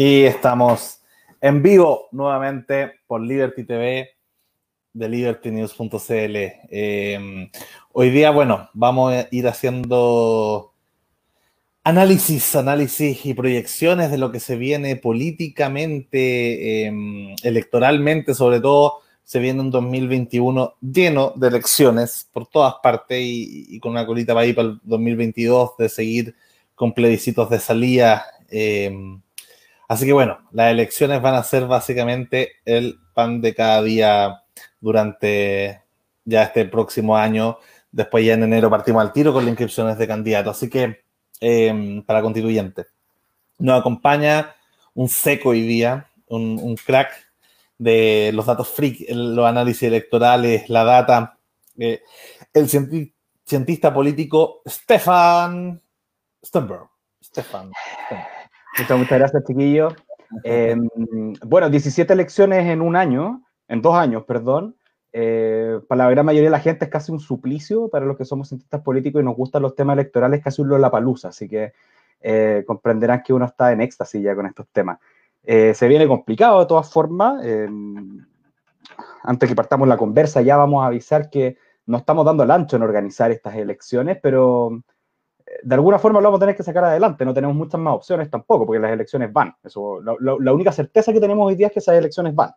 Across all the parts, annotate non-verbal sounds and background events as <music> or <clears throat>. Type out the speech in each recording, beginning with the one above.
Y estamos en vivo nuevamente por Liberty TV de libertynews.cl. Em, hoy día, bueno, vamos a ir haciendo análisis, análisis y proyecciones de lo que se viene políticamente, em, electoralmente, sobre todo. Se viene un 2021 lleno de elecciones por todas partes y, con una colita para ir para el 2022 de seguir con plebiscitos de salida. Eh, Así que bueno, las elecciones van a ser básicamente el pan de cada día durante ya este próximo año. Después ya en enero partimos al tiro con las inscripciones de candidatos. Así que em, para constituyente. Nos acompaña un seco hoy día, un, crack de los datos freak, los análisis electorales, la data. Eh, el cientista político Stefan Stenberg. Stefan. Muchas, gracias, chiquillos. Em, bueno, 17 elecciones en un año, en dos años, perdón. Eh, para la gran mayoría de la gente es casi un suplicio, para los que somos cientistas políticos y nos gustan los temas electorales, casi un palusa, así que eh, comprenderán que uno está en éxtasis ya con estos temas. Eh, se viene complicado de todas formas. Em, antes que partamos la conversa, ya vamos a avisar que no estamos dando el ancho en organizar estas elecciones, pero de alguna forma lo vamos a tener que sacar adelante. No tenemos muchas más opciones tampoco, porque las elecciones van. Eso, la, única certeza que tenemos hoy día es que esas elecciones van.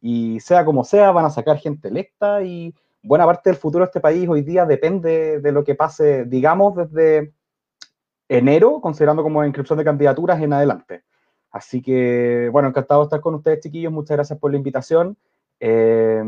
Y sea como sea, van a sacar gente electa y buena parte del futuro de este país hoy día depende de lo que pase, digamos, desde enero, considerando como inscripción de candidaturas en adelante. Así que, bueno, encantado de estar con ustedes, chiquillos. Muchas gracias por la invitación. Eh,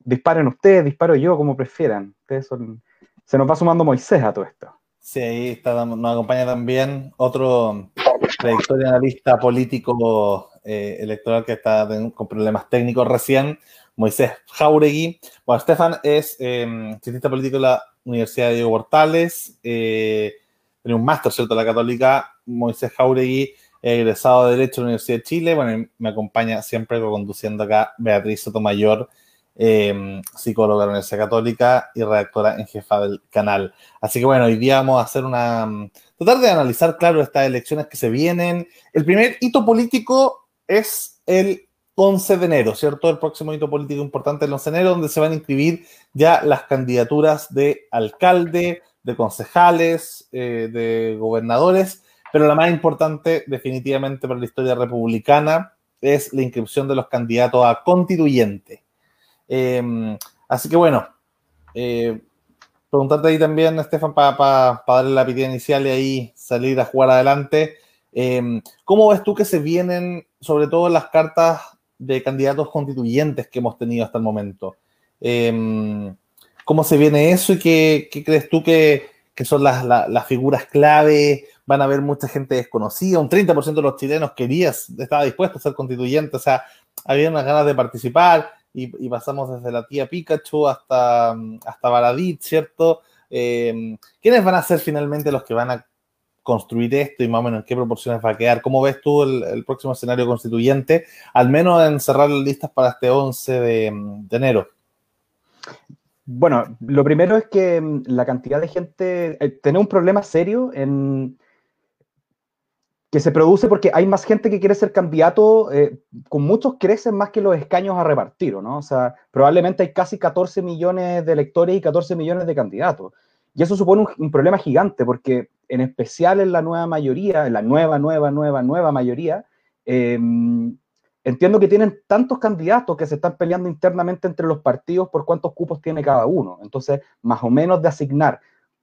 disparen ustedes, disparo yo, como prefieran. Ustedes son se nos va sumando Moisés a todo esto. Sí, ahí está, nos acompaña también otro trayectoria analista político eh, electoral que está con problemas técnicos recién, Moisés Jauregui. Bueno, Estefan es eh, cientista político de la Universidad de Diego Portales, eh, tiene un máster, ¿cierto?, de la Católica. Moisés Jauregui, egresado de Derecho de la Universidad de Chile. Bueno, me acompaña siempre conduciendo acá Beatriz Sotomayor, Em, psicóloga de la Universidad Católica y redactora en jefa del canal. Así que bueno, hoy día vamos a hacer una... Mm, tratar de analizar, claro, estas elecciones que se vienen. El primer hito político es el 11 de enero, ¿cierto? El próximo hito político importante el 11 de enero, donde se van a inscribir ya las candidaturas de alcalde, de concejales, eh, de gobernadores, pero la más importante definitivamente para la historia republicana es la inscripción de los candidatos a constituyente. Em, así que bueno, eh, preguntarte ahí también, Estefan, para darle la pitida inicial y ahí salir a jugar adelante. Em, ¿Cómo ves tú que se vienen, sobre todo las cartas de candidatos constituyentes que hemos tenido hasta el momento? Em, ¿Cómo se viene eso y qué, crees tú que, son las, las, figuras clave? Van a haber mucha gente desconocida, un 30% de los chilenos querías, estaba dispuesto a ser constituyente, o sea, había unas ganas de participar y, pasamos desde la tía Pikachu hasta, hasta ¿cierto? Eh, ¿Quiénes van a ser finalmente los que van a construir esto y más o menos en qué proporciones va a quedar? ¿Cómo ves tú el, próximo escenario constituyente? Al menos en cerrar las listas para este 11 de, enero. Bueno, lo primero es que mm, la cantidad de gente, eh, un problema serio en, que se produce porque hay más gente que quiere ser candidato, eh, con muchos crecen más que los escaños a repartir, ¿no? O sea, probablemente hay casi 14 millones de electores y 14 millones de candidatos. Y eso supone un, problema gigante porque en especial en la nueva mayoría, en la nueva, nueva, nueva, nueva mayoría, em, entiendo que tienen tantos candidatos que se están peleando internamente entre los partidos por cuántos cupos tiene cada uno. Entonces, más o menos de asignar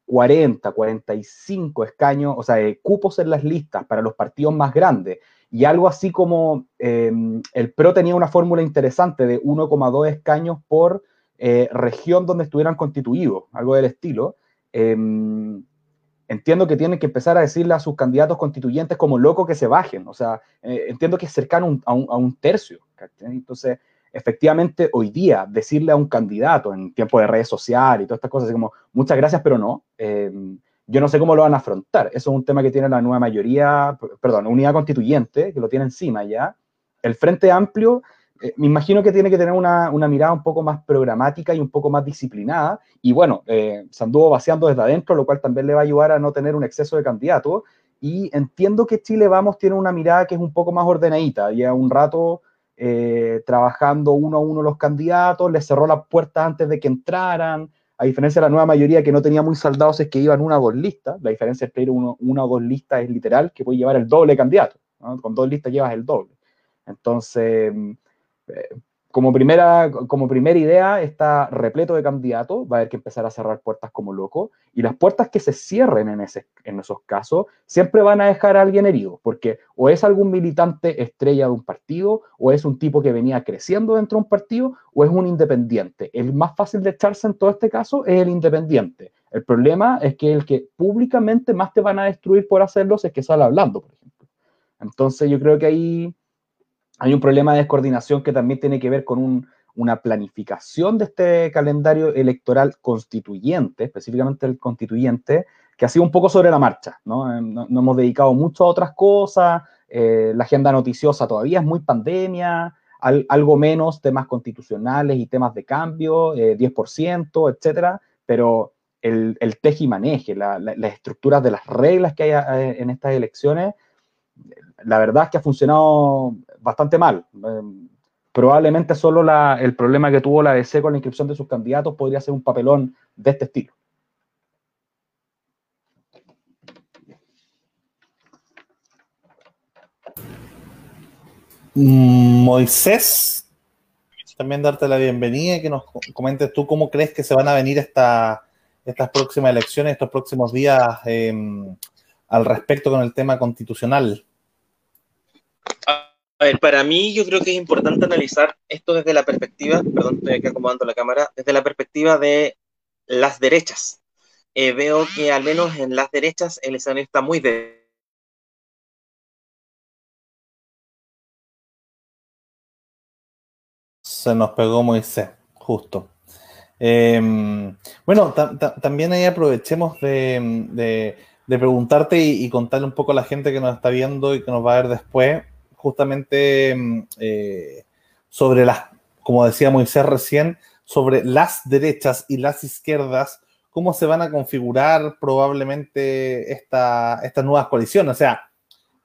40, 45 escaños, o sea, eh, cupos en las listas para los partidos más grandes. Y algo así como em, el PRO tenía una fórmula interesante de 1,2 escaños por eh, región donde estuvieran constituidos, algo del estilo. Em, entiendo que tienen que empezar a decirle a sus candidatos constituyentes como loco que se bajen. O sea, eh, entiendo que es cercano a un tercio. Entonces, efectivamente hoy día decirle a un candidato en tiempo de redes sociales y todas estas cosas, como muchas gracias, pero no, eh, yo no sé cómo lo van a afrontar. Eso es un tema que tiene la nueva mayoría, perdón, unidad constituyente, que lo tiene encima ya. El Frente Amplio, eh, me imagino que tiene que tener una, una, mirada un poco más programática y un poco más disciplinada. Y bueno, eh, se anduvo vaciando desde adentro, lo cual también le va a ayudar a no tener un exceso de candidatos. y entiendo que Chile Vamos tiene una mirada que es un poco más ordenadita. Lleva un rato eh, trabajando uno a uno los candidatos, les cerró las puertas antes de que entraran. A diferencia de la nueva mayoría que no tenía muy saldados, es que iban una o dos listas. La diferencia entre ir una o dos listas es literal, que puede llevar el doble candidato. Con dos listas llevas el doble. Entonces, eh, como primera, como primera idea, está repleto de candidatos, va a haber que empezar a cerrar puertas como loco, y las puertas que se cierren en, esos casos siempre van a dejar a alguien herido, porque o es algún militante estrella de un partido, o es un tipo que venía creciendo dentro de un partido, o es un independiente. El más fácil de echarse en todo este caso es el independiente. El problema es que el que públicamente más te van a destruir por hacerlo es que sale hablando, por ejemplo. Entonces yo creo que ahí hay un problema de descoordinación que también tiene que ver con una planificación de este calendario electoral constituyente, específicamente el constituyente, que ha sido un poco sobre la marcha, ¿no? Eh, no, hemos dedicado mucho a otras cosas, eh, la agenda noticiosa todavía es muy pandemia, algo menos temas constitucionales y temas de cambio, 10%, eh, etcétera, pero el, el y maneje, las estructuras de las reglas que hay en estas elecciones, la verdad es que ha funcionado bastante mal. Em, probablemente solo el problema que tuvo la DC con la inscripción de sus candidatos podría ser un papelón de este estilo. Moisés, también darte la bienvenida y que nos comentes tú cómo crees que se van a venir estas próximas elecciones, estos próximos días em, al respecto con el tema constitucional. A ver, para mí yo creo que es importante analizar esto desde la perspectiva, perdón, estoy aquí acomodando la cámara, desde la perspectiva de las derechas. Eh, veo que al menos en las derechas el escenario está muy de... Se nos pegó Moisés, justo. Em, bueno, también ahí aprovechemos de, preguntarte y, y, contarle un poco a la gente que nos está viendo y que nos va a ver después justamente mm, eh, sobre las, como decía Moisés recién, sobre las derechas y las izquierdas, cómo se van a configurar probablemente esta, estas nuevas coaliciones. O sea,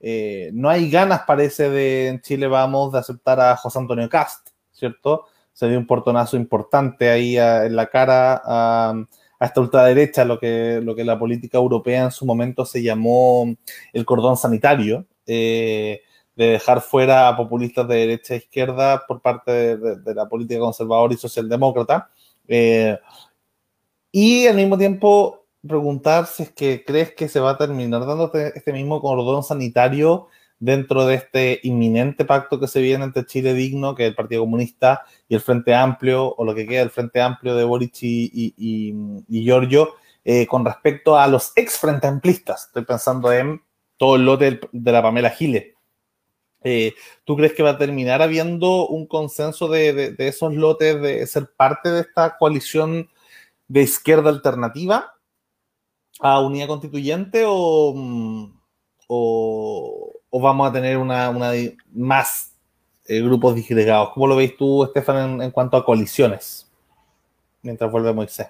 eh, no hay ganas, parece, de en Chile vamos de aceptar a José Antonio Cast, ¿cierto? Se dio un portonazo importante ahí en la cara a, esta ultraderecha, lo que, lo que la política europea en su momento se llamó el cordón sanitario. Eh, de dejar fuera a populistas de derecha e izquierda por parte de, la política conservadora y socialdemócrata. Eh, y al mismo tiempo preguntar si es que crees que se va a terminar dando este, este, mismo cordón sanitario dentro de este inminente pacto que se viene entre Chile Digno, que es el Partido Comunista, y el Frente Amplio, o lo que queda del Frente Amplio de Boric y, y, Giorgio, eh, con respecto a los ex Frente Amplistas. Estoy pensando en todo el lote de la Pamela Giles eh, ¿Tú crees que va a terminar habiendo un consenso de, esos lotes de ser parte de esta coalición de izquierda alternativa a unidad constituyente o, mm, vamos a tener una, más eh, grupos disgregados? ¿Cómo lo veis tú, Estefan, en, cuanto a coaliciones? Mientras vuelve Moisés.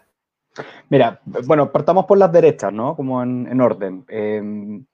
Mira, bueno, partamos por las derechas, ¿no? Como en, orden. Em,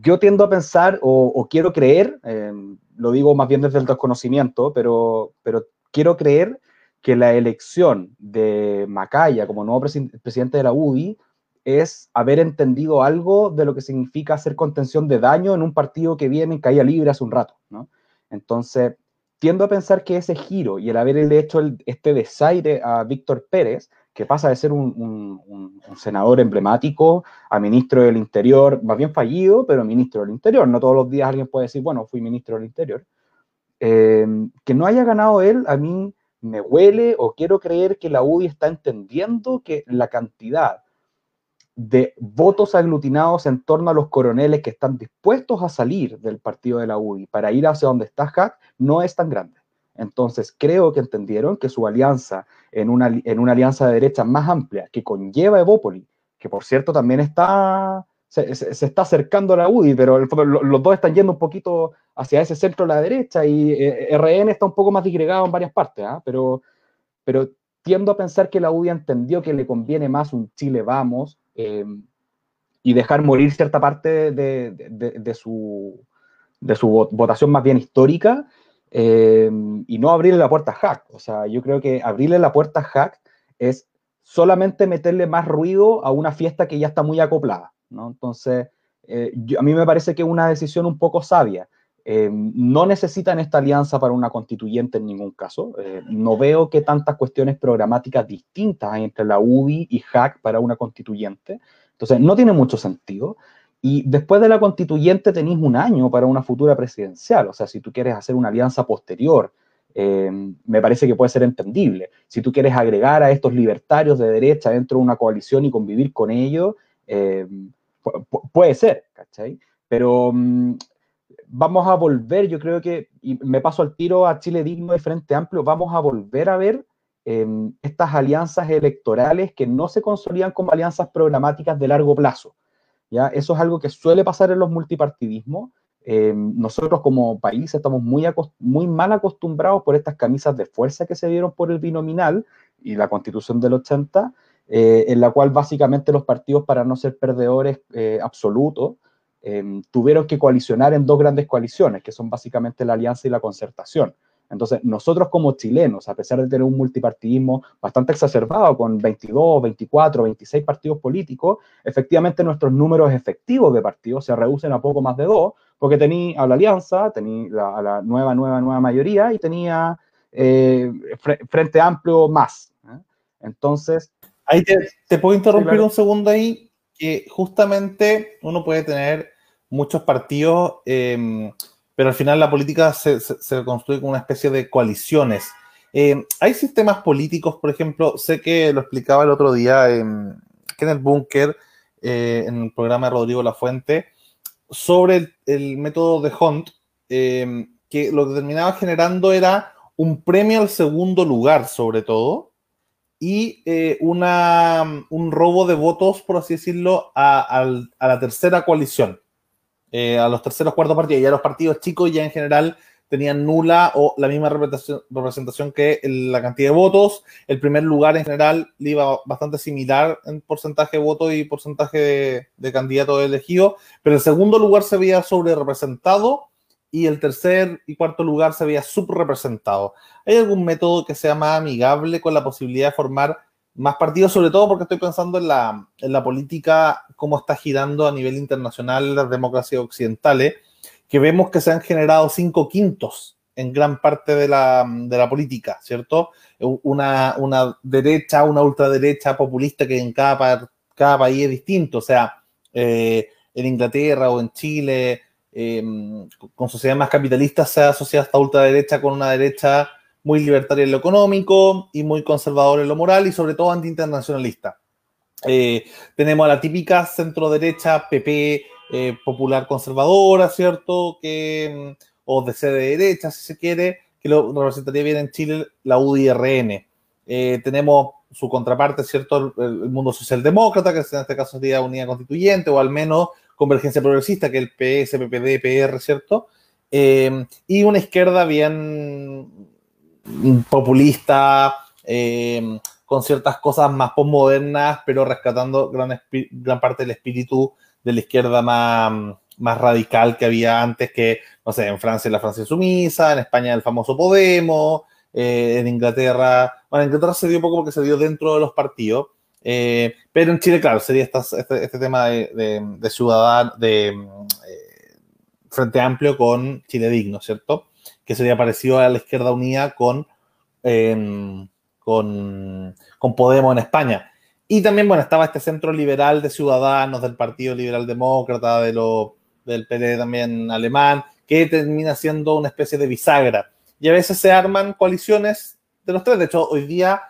yo tiendo a pensar o, quiero creer, em, lo digo más bien desde el desconocimiento, pero, pero quiero creer que la elección de Macaya como nuevo presidente de la UDI es haber entendido algo de lo que significa hacer contención de daño en un partido que viene en caída libre hace un rato, ¿no? Entonces, tiendo a pensar que ese giro y el haberle hecho este desaire a Víctor Pérez que pasa de ser un, senador emblemático a ministro del Interior, más bien fallido, pero ministro del Interior. No todos los días alguien puede decir, bueno, fui ministro del Interior. Eh, que no haya ganado él, a mí me huele o quiero creer que la UDI está entendiendo que la cantidad de votos aglutinados en torno a los coroneles que están dispuestos a salir del partido de la UDI para ir hacia donde está Hack no es tan grande. Entonces, creo que entendieron que su alianza en una, en una alianza de derecha más amplia que conlleva Evópoli, que por cierto también está, se, está acercando a la UDI, pero los dos están yendo un poquito hacia ese centro de la derecha y eh, RN está un poco más disgregado en varias partes, ¿ah? pero, pero tiendo a pensar que la UDI entendió que le conviene más un Chile Vamos. Eh, y dejar morir cierta parte de, su, de su votación más bien histórica eh, y no abrirle la puerta a Hack. O sea, yo creo que abrirle la puerta a Hack es solamente meterle más ruido a una fiesta que ya está muy acoplada, ¿no? Entonces, eh, a mí me parece que es una decisión un poco sabia. Eh, no necesitan esta alianza para una constituyente en ningún caso. no veo que tantas cuestiones programáticas distintas hay entre la UBI y HAC para una constituyente. Entonces, no tiene mucho sentido. Y después de la constituyente tenéis un año para una futura presidencial. O sea, si tú quieres hacer una alianza posterior, eh, me parece que puede ser entendible. Si tú quieres agregar a estos libertarios de derecha dentro de una coalición y convivir con ellos, eh, puede ser, ¿cachai? Pero mm, vamos a volver, yo creo que, y me paso al tiro a Chile Digno de Frente Amplio, vamos a volver a ver eh, estas alianzas electorales que no se consolidan como alianzas programáticas de largo plazo. Eso es algo que suele pasar en los multipartidismos. Eh, nosotros como país estamos muy, mal acostumbrados por estas camisas de fuerza que se dieron por el binominal y la constitución del 80, eh, en la cual básicamente los partidos, para no ser perdedores eh, absolutos, tuvieron que coalicionar en dos grandes coaliciones, que son básicamente la alianza y la concertación. Entonces, nosotros como chilenos, a pesar de tener un multipartidismo bastante exacerbado, con 22, 24, 26 partidos políticos, efectivamente nuestros números efectivos de partidos se reducen a poco más de dos, porque tenía a la alianza, tenía a la nueva, nueva, nueva mayoría y tenía eh, Frente Amplio más. ¿eh? Entonces... Ahí te, puedo interrumpir un segundo ahí, que justamente uno puede tener muchos partidos... Eh, pero al final la política se, construye como una especie de coaliciones. Eh, hay sistemas políticos, por ejemplo, sé que lo explicaba el otro día en el Bunker, eh, en el programa de Rodrigo Lafuente, sobre el, método de Hunt, eh, que lo que terminaba generando era un premio al segundo lugar, sobre todo, y una, un robo de votos, por así decirlo, a la tercera coalición. Eh, a los terceros, cuartos partidos. Ya los partidos chicos ya en general tenían nula o la misma representación, que la cantidad de votos. El primer lugar en general le iba bastante similar en porcentaje de votos y porcentaje de, de candidatos elegidos, pero el segundo lugar se había sobre representado y el tercer y cuarto lugar se había subrepresentado. ¿Hay algún método que sea más amigable con la posibilidad de formar más partidos, sobre todo porque estoy pensando en la, en la política, cómo está girando a nivel internacional las democracias occidentales, que vemos que se han generado cinco quintos en gran parte de la, de la política, ¿cierto? Una, una, derecha, una ultraderecha populista que en cada, cada país es distinto, o sea, eh, en Inglaterra o en Chile, em, con sociedades más capitalistas se ha asociado esta ultraderecha con una derecha muy libertario en lo económico y muy conservador en lo moral y sobre todo antiinternacionalista. Eh, tenemos a la típica centro derecha, PP, eh, popular conservadora, ¿cierto? Que, mm, o de sede derecha, si se quiere, que lo representaría bien en Chile la UDRN. Eh, tenemos su contraparte, ¿cierto? El, mundo socialdemócrata, que en este caso sería Unidad Constituyente, o al menos Convergencia Progresista, que es el PS, PPD, PR, ¿cierto? y una izquierda bien populista, eh, con ciertas cosas más postmodernas, pero rescatando gran, parte del espíritu de la izquierda más, radical que había antes, que, no sé, en Francia la Francia sumisa, en España el famoso Podemos, eh, en Inglaterra, bueno, en Inglaterra se dio poco porque se dio dentro de los partidos, eh, pero en Chile, claro, sería este, este, tema de, de, de ciudadano, de Frente Amplio con Chile Digno, ¿cierto? Que sería parecido a la izquierda unida con, em, con, Podemos en España. Y también, bueno, estaba este centro liberal de ciudadanos del Partido Liberal Demócrata, de lo, del PD también alemán, que termina siendo una especie de bisagra. Y a veces se arman coaliciones de los tres. De hecho, hoy día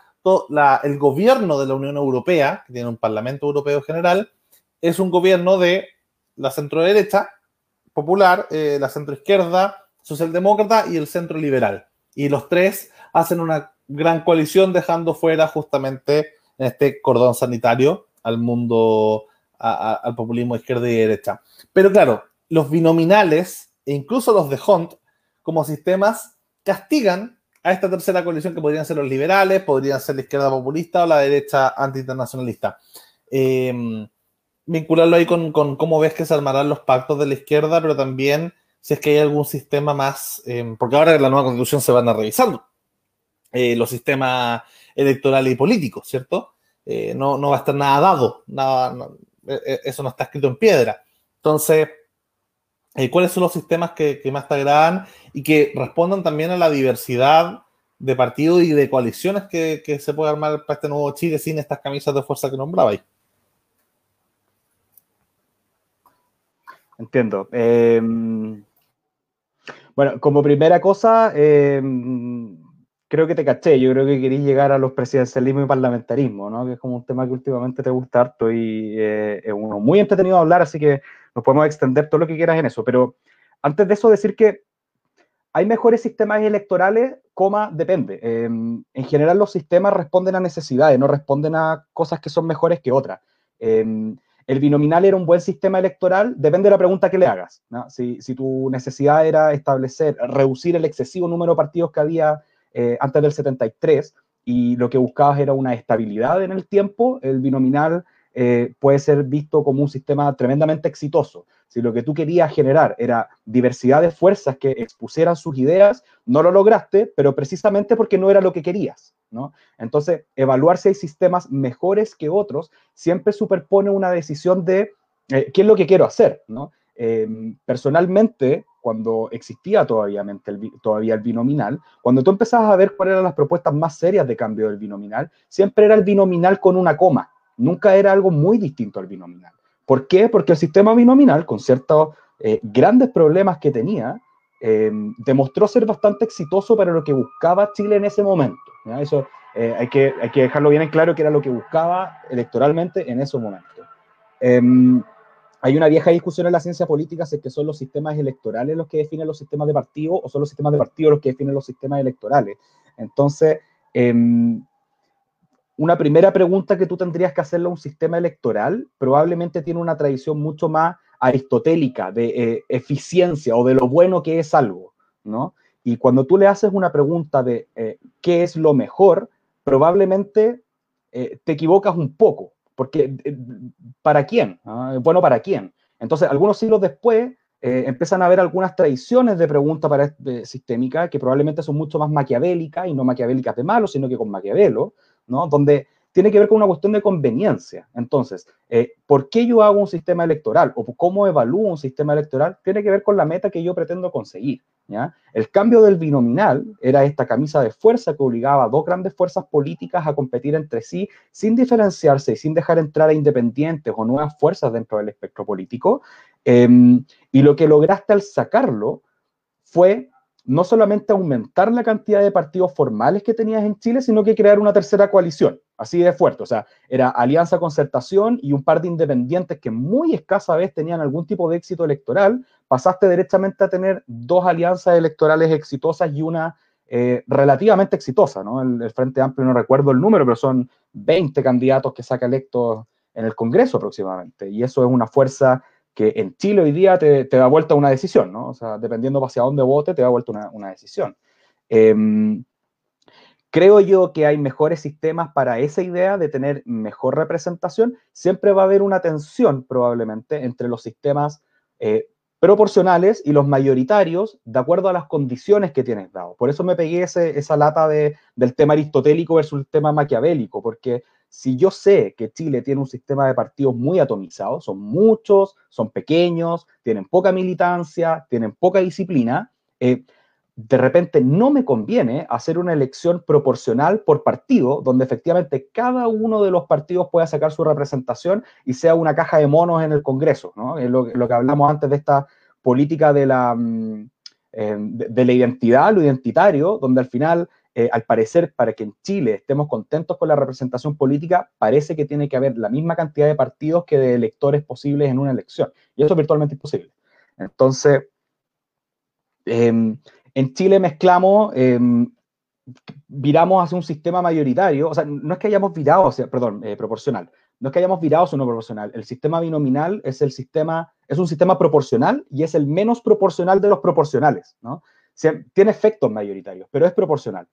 el gobierno de la Unión Europea, que tiene un Parlamento Europeo general, es un gobierno de la centro derecha popular, eh, la centro izquierda socialdemócrata y el centro liberal. Y los tres hacen una gran coalición dejando fuera justamente en este cordón sanitario al mundo, al populismo izquierda y derecha. Pero claro, los binominales e incluso los de Hunt como sistemas castigan a esta tercera coalición que podrían ser los liberales, podrían ser la izquierda populista o la derecha antiinternacionalista. Em, vincularlo ahí con, cómo ves que se armarán los pactos de la izquierda, pero también si es que hay algún sistema más, eh, porque ahora en la nueva constitución se van a revisando eh, los sistemas electorales y políticos, ¿cierto? Eh, no, va a estar nada dado, nada, eso no está escrito en piedra. Entonces, ¿cuáles son los sistemas que, más te agradan y que respondan también a la diversidad de partidos y de coaliciones que, que se puede armar para este nuevo Chile sin estas camisas de fuerza que nombrabais? Entiendo. Em, bueno, como primera cosa, em, creo que te caché. Yo creo que queréis llegar a los presidencialismo y parlamentarismo, ¿no? Que es como un tema que últimamente te gusta harto y eh, es uno muy entretenido de hablar, así que nos podemos extender todo lo que quieras en eso. Pero antes de eso, decir que hay mejores sistemas electorales, coma, depende. Em, en general, los sistemas responden a necesidades, no responden a cosas que son mejores que otras el binominal era un buen sistema electoral, depende de la pregunta que le hagas. Si, tu necesidad era establecer, reducir el excesivo número de partidos que había eh, antes del 73 y lo que buscabas era una estabilidad en el tiempo, el binominal eh, puede ser visto como un sistema tremendamente exitoso. Si lo que tú querías generar era diversidad de fuerzas que expusieran sus ideas, no lo lograste, pero precisamente porque no era lo que querías. Entonces, evaluar si hay sistemas mejores que otros siempre superpone una decisión de eh, qué es lo que quiero hacer, eh, personalmente, cuando existía todavía el, todavía el binominal, cuando tú empezabas a ver cuáles eran las propuestas más serias de cambio del binominal, siempre era el binominal con una coma, nunca era algo muy distinto al binominal. ¿Por qué? Porque el sistema binominal, con ciertos eh, grandes problemas que tenía, demostró ser bastante exitoso para lo que buscaba Chile en ese momento. Eso eh, hay, que, hay que dejarlo bien en claro que era lo que buscaba electoralmente en esos momentos. Em, hay una vieja discusión en la ciencia política si es que son los sistemas electorales los que definen los sistemas de partido o son los sistemas de partido los que definen los sistemas electorales. Entonces, em, una primera pregunta que tú tendrías que hacerle a un sistema electoral probablemente tiene una tradición mucho más aristotélica de eh, eficiencia o de lo bueno que es algo, ¿no? Y cuando tú le haces una pregunta de eh, qué es lo mejor, probablemente eh, te equivocas un poco, porque ¿para quién? ¿Ah? Bueno, ¿para quién? Entonces, algunos siglos después, empiezan a haber algunas tradiciones de pregunta para, sistémica que probablemente son mucho más maquiavélicas y no maquiavélicas de malo, sino que con Maquiavelo, Donde tiene que ver con una cuestión de conveniencia. Entonces, eh, ¿por qué yo hago un sistema electoral o cómo evalúo un sistema electoral? Tiene que ver con la meta que yo pretendo conseguir. ¿ya? El cambio del binominal era esta camisa de fuerza que obligaba a dos grandes fuerzas políticas a competir entre sí sin diferenciarse y sin dejar entrar a independientes o nuevas fuerzas dentro del espectro político. Em, y lo que lograste al sacarlo fue no solamente aumentar la cantidad de partidos formales que tenías en Chile, sino que crear una tercera coalición, así de fuerte. O sea, era Alianza Concertación y un par de independientes que muy escasa vez tenían algún tipo de éxito electoral. Pasaste derechamente a tener dos alianzas electorales exitosas y una eh, relativamente exitosa, ¿no? El, el, Frente Amplio, no recuerdo el número, pero son 20 candidatos que saca electos en el Congreso aproximadamente. Y eso es una fuerza que en Chile hoy día te, da vuelta una decisión, ¿no? O sea, dependiendo hacia dónde vote, te da vuelta una, decisión. Em, creo yo que hay mejores sistemas para esa idea de tener mejor representación. Siempre va a haber una tensión probablemente entre los sistemas eh, proporcionales y los mayoritarios de acuerdo a las condiciones que tienes dado. Por eso me pegué esa lata de, del tema aristotélico versus el tema maquiavélico, porque si yo sé que Chile tiene un sistema de partidos muy atomizado, son muchos, son pequeños, tienen poca militancia, tienen poca disciplina, eh, de repente no me conviene hacer una elección proporcional por partido, donde efectivamente cada uno de los partidos pueda sacar su representación y sea una caja de monos en el Congreso, ¿no? Es lo, que hablamos antes de esta política de la, mm, eh, de la identidad, lo identitario, donde al final eh, al parecer, para que en Chile estemos contentos con la representación política, parece que tiene que haber la misma cantidad de partidos que de electores posibles en una elección. Y eso es virtualmente imposible. Entonces, em, en Chile mezclamos, em, viramos hacia un sistema mayoritario, o sea, no es que hayamos virado, o sea, perdón, eh, proporcional, no es que hayamos virado hacia uno proporcional. El sistema binominal es el sistema, es un sistema proporcional y es el menos proporcional de los proporcionales, ¿no? tiene efectos mayoritarios, pero es proporcional.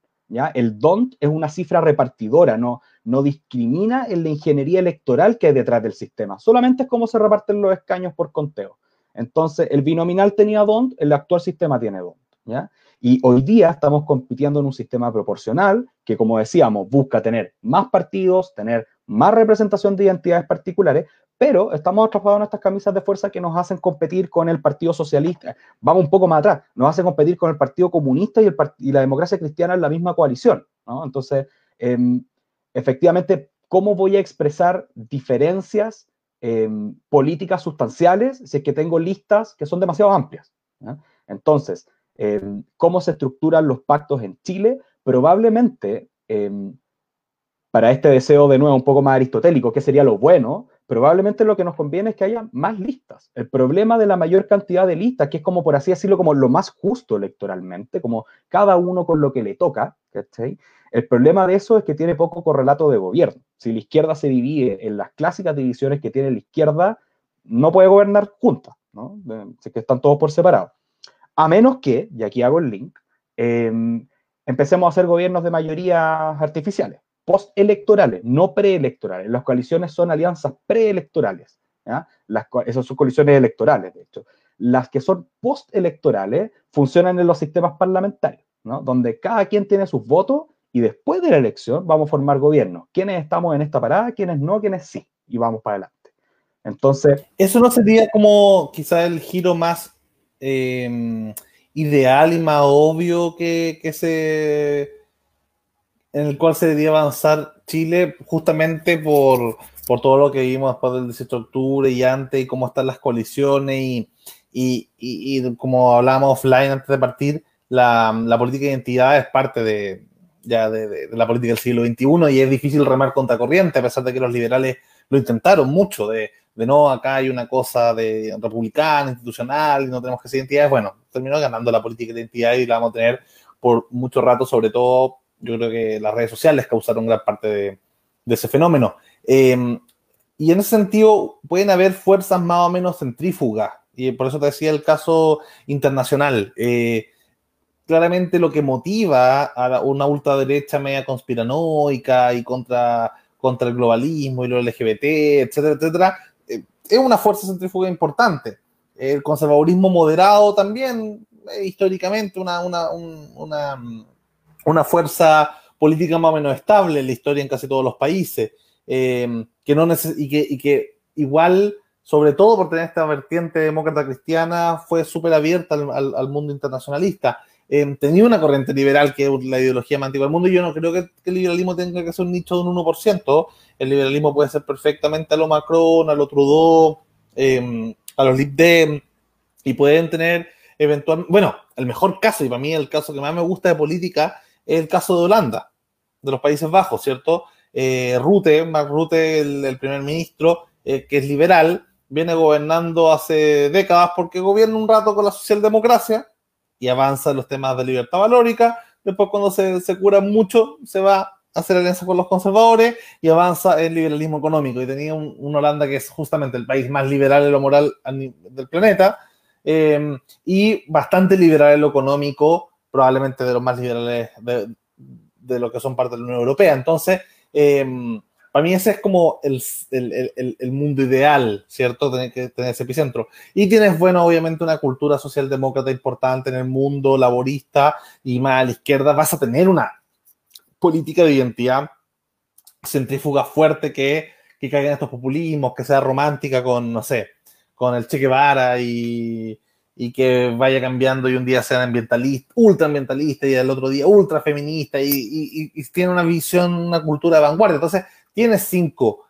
El DONT es una cifra repartidora, no, no discrimina en la ingeniería electoral que hay detrás del sistema, solamente es cómo se reparten los escaños por conteo. Entonces, el binominal tenía DONT, el actual sistema tiene DONT, ¿ya? Y hoy día estamos compitiendo en un sistema proporcional que, como decíamos, busca tener más partidos, tener más representación de identidades particulares, pero estamos atrapados en estas camisas de fuerza que nos hacen competir con el Partido Socialista. Vamos un poco más atrás, nos hacen competir con el Partido Comunista y, el, y la democracia cristiana en la misma coalición. Entonces, em, efectivamente, ¿cómo voy a expresar diferencias em, políticas sustanciales si es que tengo listas que son demasiado amplias? Entonces, em, ¿cómo se estructuran los pactos en Chile? Probablemente, para este deseo de nuevo un poco más aristotélico, que sería lo bueno, probablemente lo que nos conviene es que haya más listas. El problema de la mayor cantidad de listas, que es como por así decirlo, como lo más justo electoralmente, como cada uno con lo que le toca. El problema de eso es que tiene poco correlato de gobierno. Si la izquierda se divide en las clásicas divisiones que tiene la izquierda, no puede gobernar juntas, ¿no? que están todos por separado. A menos que, y aquí hago el link, em, empecemos a hacer gobiernos de mayoría artificiales postelectorales, no preelectorales. Las coaliciones son alianzas preelectorales. Esas son coaliciones electorales, de hecho. Las que son postelectorales funcionan en los sistemas parlamentarios, ¿no? donde cada quien tiene sus votos y después de la elección vamos a formar gobierno. ¿Quiénes estamos en esta parada? ¿Quiénes no? ¿Quiénes sí? Y vamos para adelante. Entonces. ¿Eso no sería como quizá el giro más eh, ideal y más obvio que se en el cual se debería avanzar Chile justamente por, por todo lo que vimos después del 18 de octubre y antes y cómo están las coaliciones y, y, y, como hablábamos offline antes de partir, la, la, política de identidad es parte de, ya de, de, la política del siglo XXI y es difícil remar contra corriente a pesar de que los liberales lo intentaron mucho, de, de no, acá hay una cosa de republicana, institucional, y no tenemos que ser identidades. Bueno, terminó ganando la política de identidad y la vamos a tener por mucho rato, sobre todo yo creo que las redes sociales causaron gran parte de, ese fenómeno. Em, y en ese sentido pueden haber fuerzas más o menos centrífugas. Y por eso te decía el caso internacional. Eh, claramente lo que motiva a una ultraderecha media conspiranoica y contra, contra el globalismo y lo LGBT, etcétera, etcétera, eh, es una fuerza centrífuga importante. El conservadurismo moderado también, eh, históricamente, una, una, una una fuerza política más o menos estable en la historia en casi todos los países, eh, que no y, que, igual, sobre todo por tener esta vertiente demócrata cristiana, fue súper abierta al, al, mundo internacionalista. Eh, tenía una corriente liberal que es la ideología más antigua del mundo y yo no creo que, el liberalismo tenga que ser un nicho de un 1%. El liberalismo puede ser perfectamente a lo Macron, a lo Trudeau, eh, a los Lib Dem, y pueden tener eventualmente, bueno, el mejor caso, y para mí el caso que más me gusta de política, el caso de Holanda, de los Países Bajos, ¿cierto? Eh, Rute, Mark el, primer ministro, eh, que es liberal, viene gobernando hace décadas porque gobierna un rato con la socialdemocracia y avanza en los temas de libertad valórica. Después, cuando se, se cura mucho, se va a hacer alianza con los conservadores y avanza en liberalismo económico. Y tenía un, Holanda que es justamente el país más liberal en lo moral del planeta eh, y bastante liberal en lo económico probablemente de los más liberales de, lo que son parte de la Unión Europea. Entonces, eh, para mí ese es como el, el, el, mundo ideal, ¿cierto? Tener que tener ese epicentro. Y tienes, bueno, obviamente una cultura socialdemócrata importante en el mundo laborista y más a la izquierda. Vas a tener una política de identidad centrífuga fuerte que, que caiga en estos populismos, que sea romántica con, no sé, con el Che Guevara y, y que vaya cambiando y un día sea ambientalista, ultraambientalista y el otro día ultra feminista y, tiene una visión, una cultura de vanguardia. Entonces, tiene cinco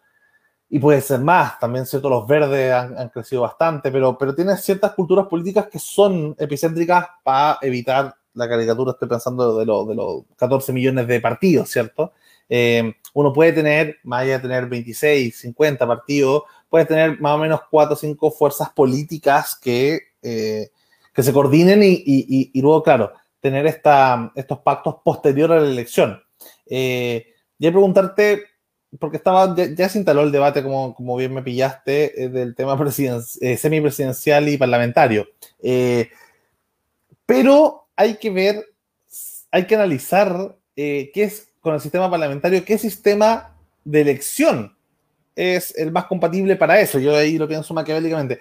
y puede ser más. También, cierto, los verdes han, crecido bastante, pero, pero tiene ciertas culturas políticas que son epicéntricas para evitar la caricatura. Estoy pensando de, de los 14 millones de partidos, ¿cierto? Eh, uno puede tener, más allá de tener 26, 50 partidos, puede tener más o menos 4 o 5 fuerzas políticas que eh, que se coordinen y, luego, claro, tener esta, estos pactos posteriores a la elección. Eh, y preguntarte, porque estaba, ya, se instaló el debate, como, como bien me pillaste, eh, del tema <laughs> eh, semipresidencial y parlamentario. pero hay que ver, hay que analizar eh, qué es con el sistema parlamentario, qué sistema de elección es el más compatible para eso. Yo ahí lo pienso maquiavélicamente.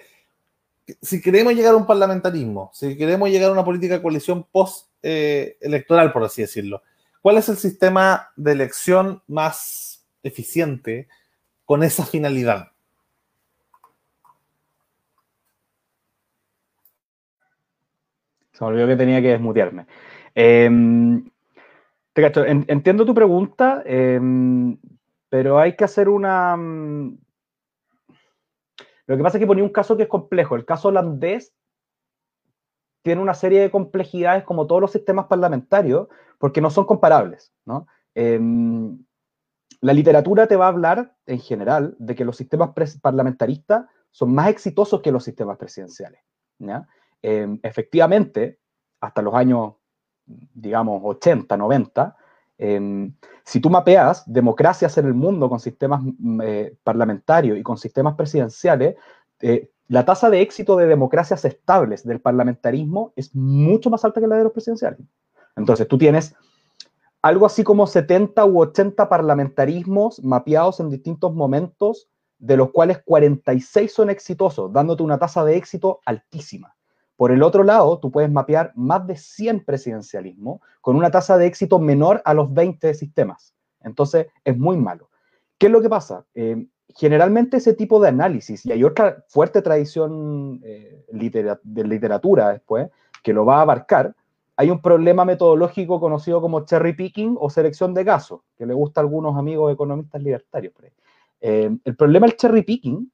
Si queremos llegar a un parlamentarismo, si queremos llegar a una política de coalición post-electoral, eh, por así decirlo, ¿cuál es el sistema de elección más eficiente con esa finalidad? Se me olvidó que tenía que desmutearme. Em, entiendo tu pregunta, em, pero hay que hacer una... Lo que pasa es que ponía un caso que es complejo. El caso holandés tiene una serie de complejidades como todos los sistemas parlamentarios, porque no son comparables. Em, la literatura te va a hablar, en general, de que los sistemas parlamentaristas son más exitosos que los sistemas presidenciales. efectivamente, hasta los años digamos, 80, 90, si tú mapeas democracias en el mundo con sistemas mm, eh, parlamentarios y con sistemas presidenciales, eh, la tasa de éxito de democracias estables del parlamentarismo es mucho más alta que la de los presidenciales. Entonces, tú tienes algo así como 70 u 80 parlamentarismos mapeados en distintos momentos, de los cuales 46 son exitosos, dándote una tasa de éxito altísima. Por el otro lado, tú puedes mapear más de 100 presidencialismos con una tasa de éxito menor a los 20 sistemas. Entonces, es muy malo. ¿Qué es lo que pasa? Eh, generalmente ese tipo de análisis, y hay otra fuerte tradición eh, de literatura después, que lo va a abarcar, hay un problema metodológico conocido como cherry picking o selección de casos, que le gusta a algunos amigos economistas libertarios. Eh, el problema del cherry picking,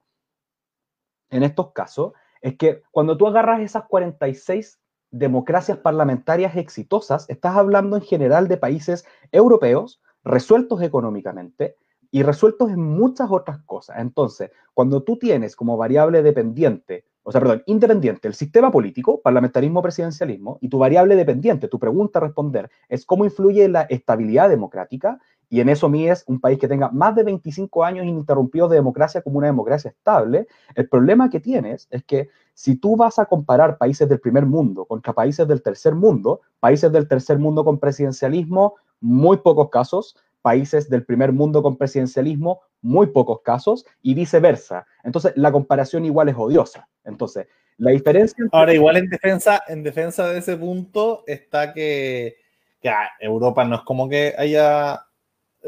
en estos casos, es que cuando tú agarras esas 46 democracias parlamentarias exitosas, estás hablando en general de países europeos resueltos económicamente y resueltos en muchas otras cosas. Entonces, cuando tú tienes como variable dependiente, o sea, perdón, independiente el sistema político, parlamentarismo, presidencialismo, y tu variable dependiente, tu pregunta a responder, es cómo influye la estabilidad democrática, y en eso es un país que tenga más de 25 años ininterrumpidos de democracia como una democracia estable, el problema que tienes es que si tú vas a comparar países del primer mundo contra países del tercer mundo, países del tercer mundo con presidencialismo, muy pocos casos, países del primer mundo con presidencialismo, muy pocos casos, y viceversa. Entonces, la comparación igual es odiosa. Entonces, la diferencia... Ahora, igual en defensa, en defensa de ese punto está que, que ah, Europa no es como que haya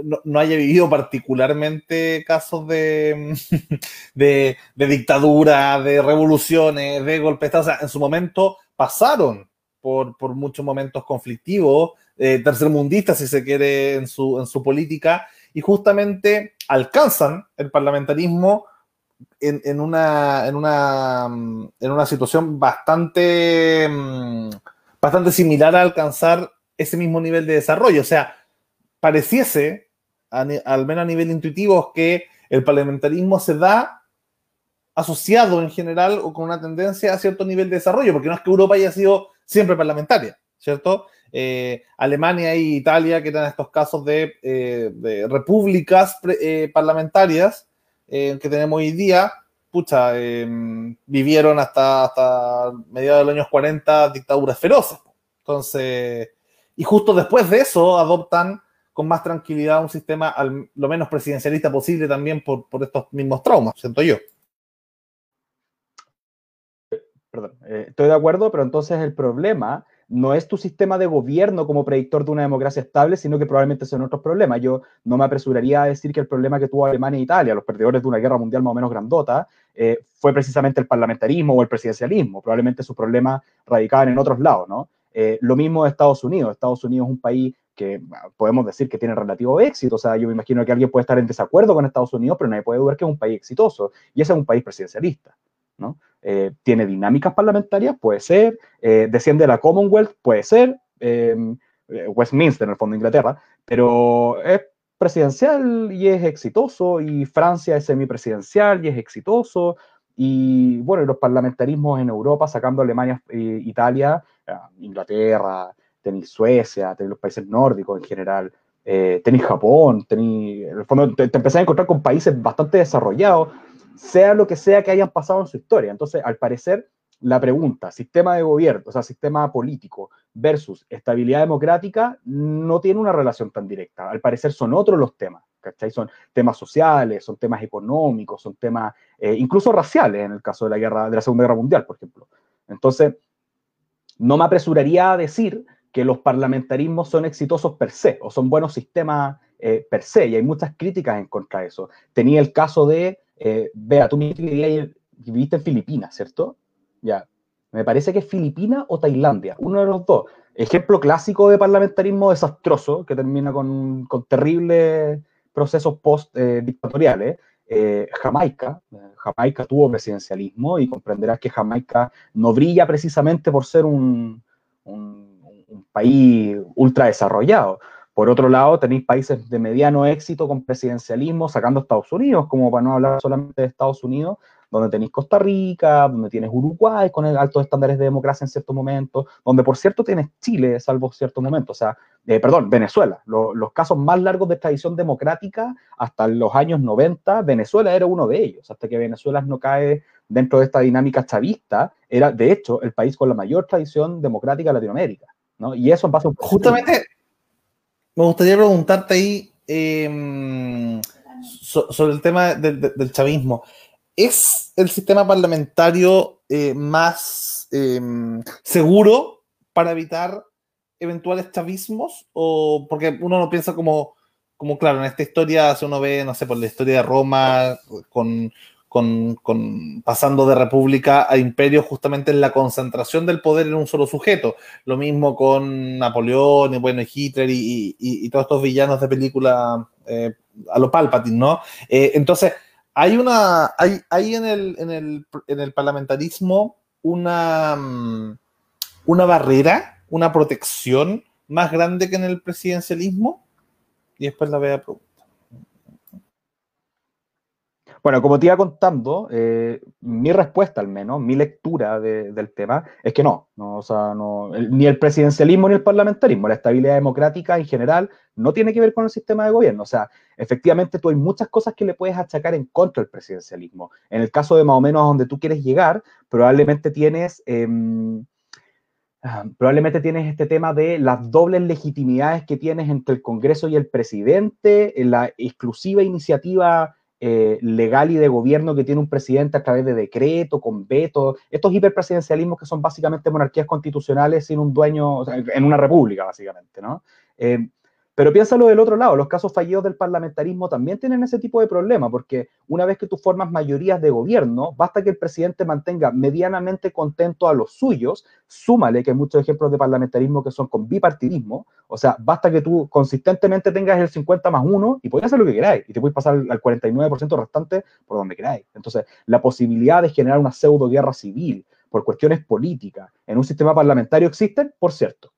no, haya vivido particularmente casos <laughs> de, de, dictadura, de revoluciones, de golpes. O sea, en su momento pasaron por, muchos momentos conflictivos, eh, tercermundistas, si se quiere, en su, en su política, y justamente alcanzan el parlamentarismo en, una, en, una, en una situación bastante, mm, bastante similar a alcanzar ese mismo nivel de desarrollo. O sea, pareciese al menos a nivel intuitivo, es que el parlamentarismo se da asociado en general o con una tendencia a cierto nivel de desarrollo, porque no es que Europa haya sido siempre parlamentaria, ¿cierto? Eh, Alemania e Italia, que eran estos casos de, eh, repúblicas eh, parlamentarias que tenemos hoy día, pucha, vivieron hasta, hasta mediados de los años 40 dictaduras feroces. Entonces, y justo después de eso adoptan con más tranquilidad un sistema al, lo menos presidencialista posible también por, estos mismos traumas, siento yo. Perdón, eh, estoy de acuerdo, pero entonces el problema no es tu sistema de gobierno como predictor de una democracia estable, sino que probablemente son otros problemas. Yo no me apresuraría a decir que el problema que tuvo Alemania e Italia, los perdedores de una guerra mundial más o menos grandota, eh, fue precisamente el parlamentarismo o el presidencialismo. Probablemente sus problemas radicaban en otros lados, ¿no? Eh, lo mismo de Estados Unidos. Estados Unidos es un país que podemos decir que tiene relativo éxito. O sea, yo me imagino que alguien puede estar en desacuerdo con Estados Unidos, pero nadie puede dudar que es un país exitoso. Y ese es un país presidencialista. ¿no? Eh, tiene dinámicas parlamentarias, puede ser. Eh, desciende de la Commonwealth, puede ser. Em, eh, Westminster, en el fondo Inglaterra. Pero es presidencial y es exitoso. Y Francia es semipresidencial y es exitoso. Y bueno, los parlamentarismos en Europa, sacando Alemania, Italia, Inglaterra, tenéis Suecia, tenéis los países nórdicos en general, eh, tenéis Japón, tenéis, en el fondo te, te empezás a encontrar con países bastante desarrollados, sea lo que sea que hayan pasado en su historia. Entonces, al parecer, la pregunta, sistema de gobierno, o sea, sistema político versus estabilidad democrática, no tiene una relación tan directa. Al parecer son otros los temas, ¿cachai? Son temas sociales, son temas económicos, son temas eh, incluso raciales en el caso de la, guerra, de la Segunda Guerra Mundial, por ejemplo. Entonces, no me apresuraría a decir que los parlamentarismos son exitosos per se o son buenos sistemas eh, per se, y hay muchas críticas en contra de eso. Tenía el caso de, eh, vea, tú me viviste en Filipinas, ¿cierto? Ya, me parece que es Filipinas o Tailandia, uno de los dos. Ejemplo clásico de parlamentarismo desastroso que termina con, con terribles procesos post-dictatoriales. Eh, Jamaica. Jamaica tuvo presidencialismo y comprenderás que Jamaica no brilla precisamente por ser un, un, un país ultra desarrollado. Por otro lado, tenéis países de mediano éxito con presidencialismo, sacando Estados Unidos, como para no hablar solamente de Estados Unidos, donde tenéis Costa Rica, donde tienes Uruguay con altos estándares de democracia en ciertos momentos, donde por cierto tienes Chile, salvo ciertos momentos, o sea, eh, perdón, Venezuela. los casos más largos de tradición democrática hasta los años 90, Venezuela era uno de ellos, hasta que Venezuela no cae dentro de esta dinámica chavista, era de hecho el país con la mayor tradición democrática de Latinoamérica. ¿No? Y eso pasa Justamente, me gustaría preguntarte ahí em, sobre el tema del chavismo. ¿Es el sistema parlamentario eh, más em, seguro para evitar eventuales chavismos? O porque uno no piensa como, como, claro, en esta historia, si uno ve, no sé, por la historia de Roma, con, con, pasando de república a imperio justamente en la concentración del poder en un solo sujeto. Lo mismo con Napoleón y bueno, Hitler y, todos estos villanos de película eh, a lo Palpatine, ¿no? Eh, entonces, hay una, hay, hay en, el, en, el, en el parlamentarismo una, mm, una barrera, una protección más grande que en el presidencialismo. Y después la voy a preguntar. Bueno, como te iba contando, eh, mi respuesta al menos, mi lectura del tema, es que no, no, o sea, no ni el presidencialismo ni el parlamentarismo, la estabilidad democrática en general no tiene que ver con el sistema de gobierno. O sea, efectivamente tú hay muchas cosas que le puedes achacar en contra del presidencialismo. En el caso de más o menos a donde tú quieres llegar, probablemente tienes... Ah, probablemente tienes este tema de las dobles legitimidades que tienes entre el Congreso y el presidente, la exclusiva iniciativa eh, legal y de gobierno que tiene un presidente a través de decreto, con veto, estos hiperpresidencialismos que son básicamente monarquías constitucionales sin un dueño, en una república, básicamente, ¿no? Eh, pero piénsalo del otro lado, los casos fallidos del parlamentarismo también tienen ese tipo de problema, porque una vez que tú formas mayorías de gobierno, basta que el presidente mantenga medianamente contento a los suyos, súmale que hay muchos ejemplos de parlamentarismo que son con bipartidismo, o sea, basta que tú consistentemente tengas el 50 más 1 y puedes hacer lo que queráis, y te puedes pasar al 49% restante por donde queráis. Entonces, la posibilidad de generar una pseudo guerra civil por cuestiones políticas en un sistema parlamentario existen, por cierto.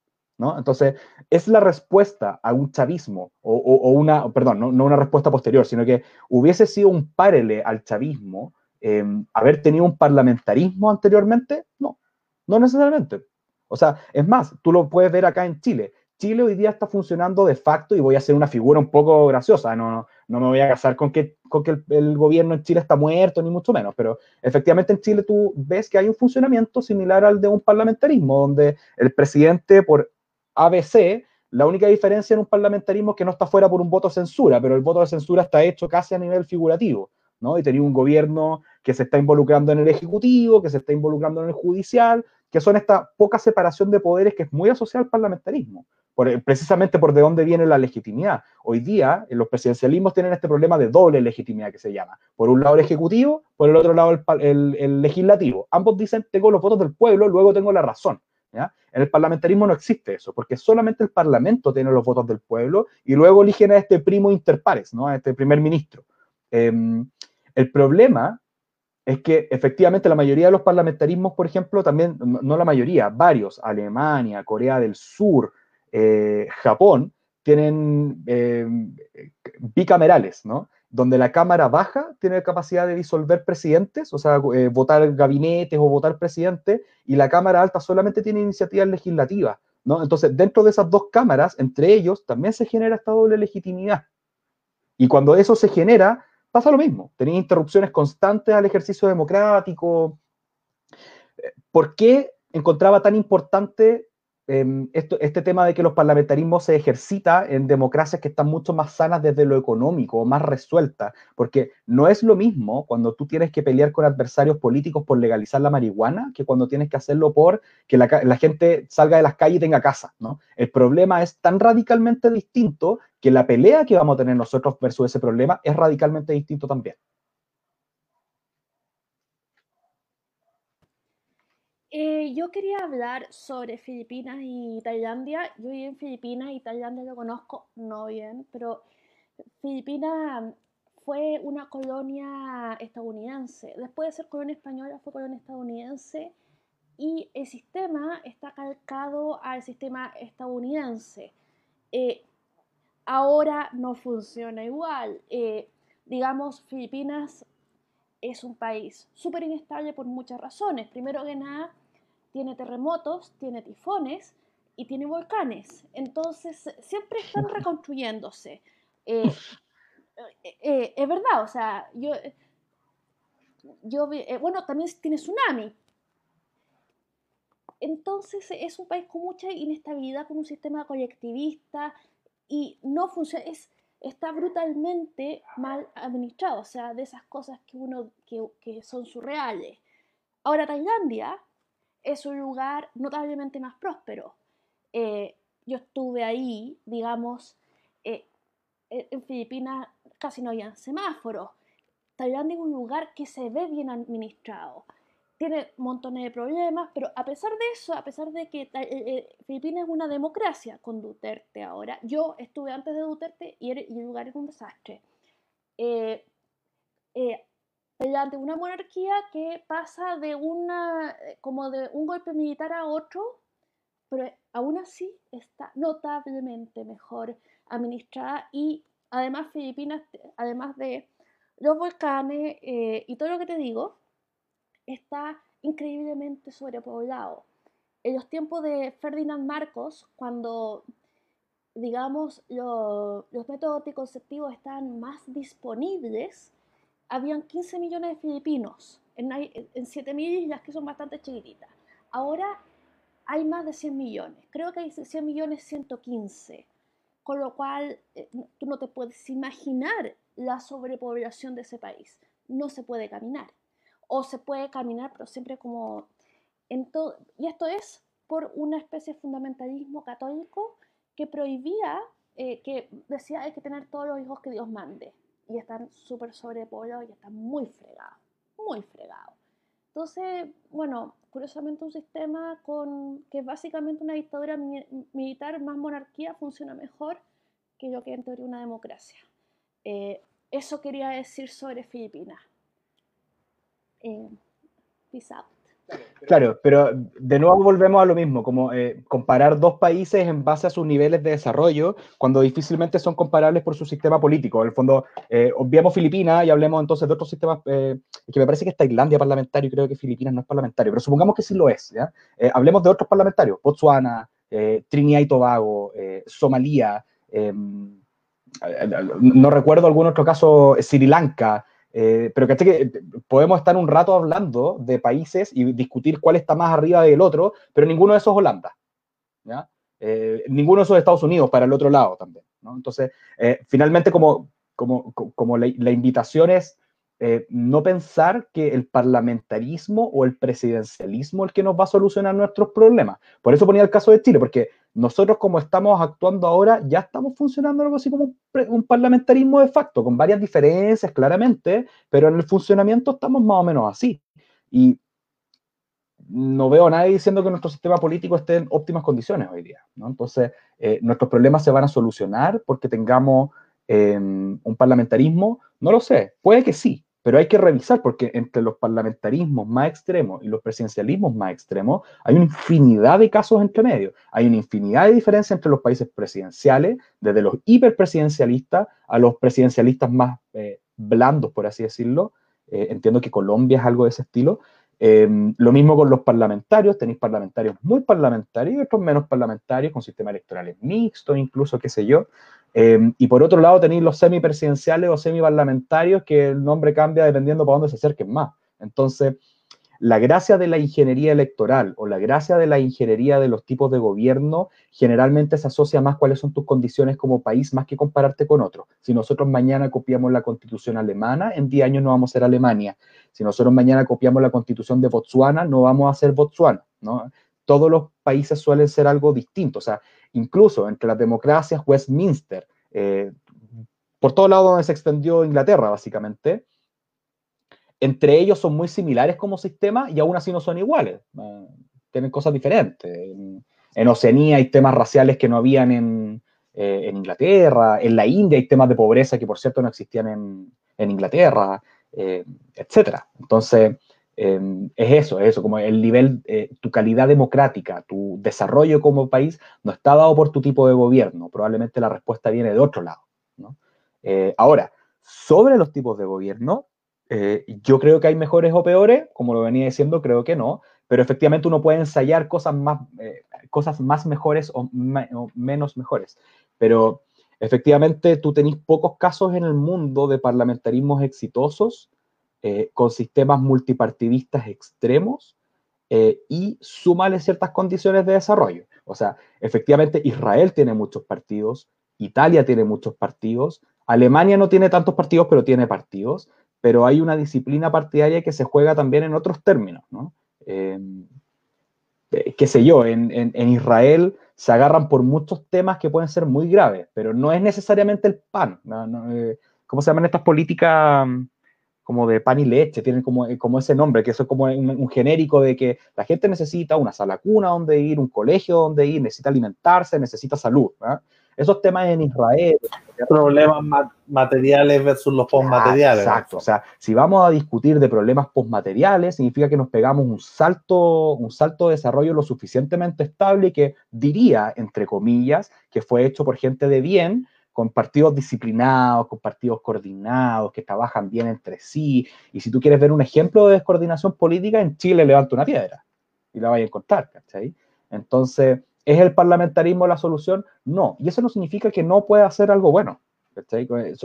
Entonces, es la respuesta a un chavismo, o, una, perdón, no, una respuesta posterior, sino que hubiese sido un párele al chavismo em, haber tenido un parlamentarismo anteriormente, no, no necesariamente. O sea, es más, tú lo puedes ver acá en Chile. Chile hoy día está funcionando de facto y voy a hacer una figura un poco graciosa, no, no, me voy a casar con que, con que el, gobierno en Chile está muerto, ni mucho menos, pero efectivamente en Chile tú ves que hay un funcionamiento similar al de un parlamentarismo, donde el presidente por ABC, la única diferencia en un parlamentarismo es que no está fuera por un voto de censura, pero el voto de censura está hecho casi a nivel figurativo, ¿no? Y tenía un gobierno que se está involucrando en el ejecutivo, que se está involucrando en el judicial, que son esta poca separación de poderes que es muy asociada al parlamentarismo, precisamente por de dónde viene la legitimidad. Hoy día, los presidencialismos tienen este problema de doble legitimidad que se llama. Por un lado el ejecutivo, por el otro lado el legislativo. Ambos dicen, tengo los votos del pueblo, luego tengo la razón. En el parlamentarismo no existe eso, porque solamente el parlamento tiene los votos del pueblo y luego eligen a este primo interpares, ¿no? a este primer ministro. Em, el problema es que efectivamente la mayoría de los parlamentarismos, por ejemplo, también, no la mayoría, varios, Alemania, Corea del Sur, eh, Japón, tienen em, bicamerales, ¿no? Donde la Cámara Baja tiene capacidad de disolver presidentes, o sea, eh, votar gabinetes o votar presidentes, y la Cámara Alta solamente tiene iniciativas legislativas, ¿no? Entonces, dentro de esas dos cámaras, entre ellos, también se genera esta doble legitimidad. Y cuando eso se genera, pasa lo mismo. Tenéis interrupciones constantes al ejercicio democrático. ¿por qué encontraba tan importante Em, esto, este tema de que los parlamentarismos se ejercita en democracias que están mucho más sanas desde lo económico más resueltas, porque no es lo mismo cuando tú tienes que pelear con adversarios políticos por legalizar la marihuana que cuando tienes que hacerlo por que la, la gente salga de las calles y tenga casa, ¿no? El problema es tan radicalmente distinto que la pelea que vamos a tener nosotros versus ese problema es radicalmente distinto también. Yo quería hablar sobre Filipinas y Tailandia. Yo viví en Filipinas y Tailandia lo conozco no bien, pero Filipinas fue una colonia estadounidense. Después de ser colonia española, fue colonia estadounidense y el sistema está calcado al sistema estadounidense. Eh, ahora no funciona igual. Eh, digamos, Filipinas es un país súper inestable por muchas razones. Primero que nada, tiene terremotos, tiene tifones y tiene volcanes. Entonces, siempre están <laughs> reconstruyéndose. Eh, eh, eh, es verdad, o sea, yo, yo bueno, también tiene tsunami. Entonces, es un país con mucha inestabilidad, con un sistema colectivista y no funciona, es, está brutalmente mal administrado, o sea, de esas cosas que uno, que, que son surreales. Ahora, Tailandia es un lugar notablemente más próspero. Eh, yo estuve ahí, digamos, eh, en Filipinas casi no había semáforos. Tailandia es un lugar que se ve bien administrado. Tiene montones de problemas, pero a pesar de eso, a pesar de que eh, Filipinas es una democracia con Duterte ahora, yo estuve antes de Duterte y el, lugar es un desastre mediante una monarquía que pasa de una, eh, como de un golpe militar a otro, pero aún así está notablemente mejor administrada y además Filipinas, además de los volcanes eh, y todo lo que te digo, está increíblemente sobrepoblado. En los tiempos de Ferdinand Marcos, cuando digamos los métodos anticonceptivos están más disponibles, habían 15 millones de filipinos en, en 7.000 islas que son bastante chiquititas. Ahora hay más de 100 millones. Creo que hay 100 millones 115. Con lo cual, eh, tú no te puedes imaginar la sobrepoblación de ese país. No se puede caminar. O se puede caminar, pero siempre como... En y esto es por una especie de fundamentalismo católico que prohibía, eh, que decía hay que tener todos los hijos que Dios mande y están súper sobrepoblados y están muy fregados, muy fregados. Entonces, bueno, curiosamente un sistema con que es básicamente una dictadura militar más monarquía funciona mejor que lo que en teoría una democracia. Eh, eso quería decir sobre Filipinas. Eh. Claro, pero de nuevo volvemos a lo mismo, como eh, comparar dos países en base a sus niveles de desarrollo, cuando difícilmente son comparables por su sistema político. En el fondo, eh, obviamos Filipinas y hablemos entonces de otros sistemas, eh, que me parece que es Tailandia parlamentario, creo que Filipinas no es parlamentario, pero supongamos que sí lo es. ¿ya? hablemos de otros parlamentarios, Botswana, Trinidad y Tobago, Somalia, no recuerdo algún otro caso, Sri Lanka. Eh, pero que podemos estar un rato hablando de países y discutir cuál está más arriba del otro, pero ninguno de esos es Holanda. ¿ya? Eh, ninguno de esos es Estados Unidos para el otro lado también. ¿no? Entonces, eh, finalmente, como, como, como la, la, invitación es no pensar que el parlamentarismo o el presidencialismo es el que nos va a solucionar nuestros problemas. Por eso ponía el caso de Chile, porque nosotros como estamos actuando ahora, ya estamos funcionando algo así como un, parlamentarismo de facto, con varias diferencias claramente, pero en el funcionamiento estamos más o menos así. Y no veo a nadie diciendo que nuestro sistema político esté en óptimas condiciones hoy día. ¿no? Entonces, eh, nuestros problemas se van a solucionar porque tengamos em, un parlamentarismo, no lo sé, puede que sí, pero hay que revisar porque entre los parlamentarismos más extremos y los presidencialismos más extremos hay una infinidad de casos entre medio. Hay una infinidad de diferencias entre los países presidenciales, desde los hiperpresidencialistas a los presidencialistas más eh, blandos, por así decirlo. Eh, entiendo que Colombia es algo de ese estilo. Em, lo mismo con los parlamentarios, tenéis parlamentarios muy parlamentarios y otros menos parlamentarios, con sistemas electorales mixtos, incluso, qué sé yo. Em, y por otro lado tenéis los semipresidenciales o semiparlamentarios, que el nombre cambia dependiendo para dónde se acerquen más. Entonces, la gracia de la ingeniería electoral o la gracia de la ingeniería de los tipos de gobierno generalmente se asocia más cuáles son tus condiciones como país más que compararte con otros. Si nosotros mañana copiamos la constitución alemana, en 10 años no vamos a ser Alemania. Si nosotros mañana copiamos la constitución de Botswana, no vamos a ser Botswana. ¿no? Todos los países suelen ser algo distinto. O sea, incluso entre las democracias, Westminster, eh, por todo lado donde se extendió Inglaterra, básicamente, entre ellos son muy similares como sistema y aún así no son iguales. Eh, tienen cosas diferentes. En, Oceanía hay temas raciales que no habían en, eh, en, Inglaterra. En la India hay temas de pobreza que, por cierto, no existían en, en Inglaterra, etc. Entonces, em, es eso, es eso, como el nivel, tu calidad democrática, tu desarrollo como país no está dado por tu tipo de gobierno. Probablemente la respuesta viene de otro lado. ¿no? ahora, sobre los tipos de gobierno, eh, yo creo que hay mejores o peores, como lo venía diciendo, creo que no, pero efectivamente uno puede ensayar cosas más, eh, cosas más mejores o, menos mejores. Pero efectivamente tú tenés pocos casos en el mundo de parlamentarismos exitosos eh, con sistemas multipartidistas extremos y súmale ciertas condiciones de desarrollo. O sea, efectivamente Israel tiene muchos partidos, Italia tiene muchos partidos, Alemania no tiene tantos partidos, pero tiene partidos pero hay una disciplina partidaria que se juega también en otros términos, ¿no? Em, eh, qué sé yo, en, Israel se agarran por muchos temas que pueden ser muy graves, pero no es necesariamente el pan. Eh, ¿Cómo se llaman estas políticas como de pan y leche? Tienen como, eh, como ese nombre, que eso es como un, genérico de que la gente necesita una sala cuna donde ir, un colegio donde ir, necesita alimentarse, necesita salud. ¿no? esos temas en Israel. Problemas materiales versus los postmateriales. Exacto. O sea, si vamos a discutir de problemas postmateriales, significa que nos pegamos un salto, un salto de desarrollo lo suficientemente estable y que diría, entre comillas, que fue hecho por gente de bien, con partidos disciplinados, con partidos coordinados, que trabajan bien entre sí. Y si tú quieres ver un ejemplo de descoordinación política, en Chile levanta una piedra y la vais a encontrar, ¿cachai? Entonces, ¿Es el parlamentarismo la solución? No. Y eso no significa que no pueda hacer algo bueno.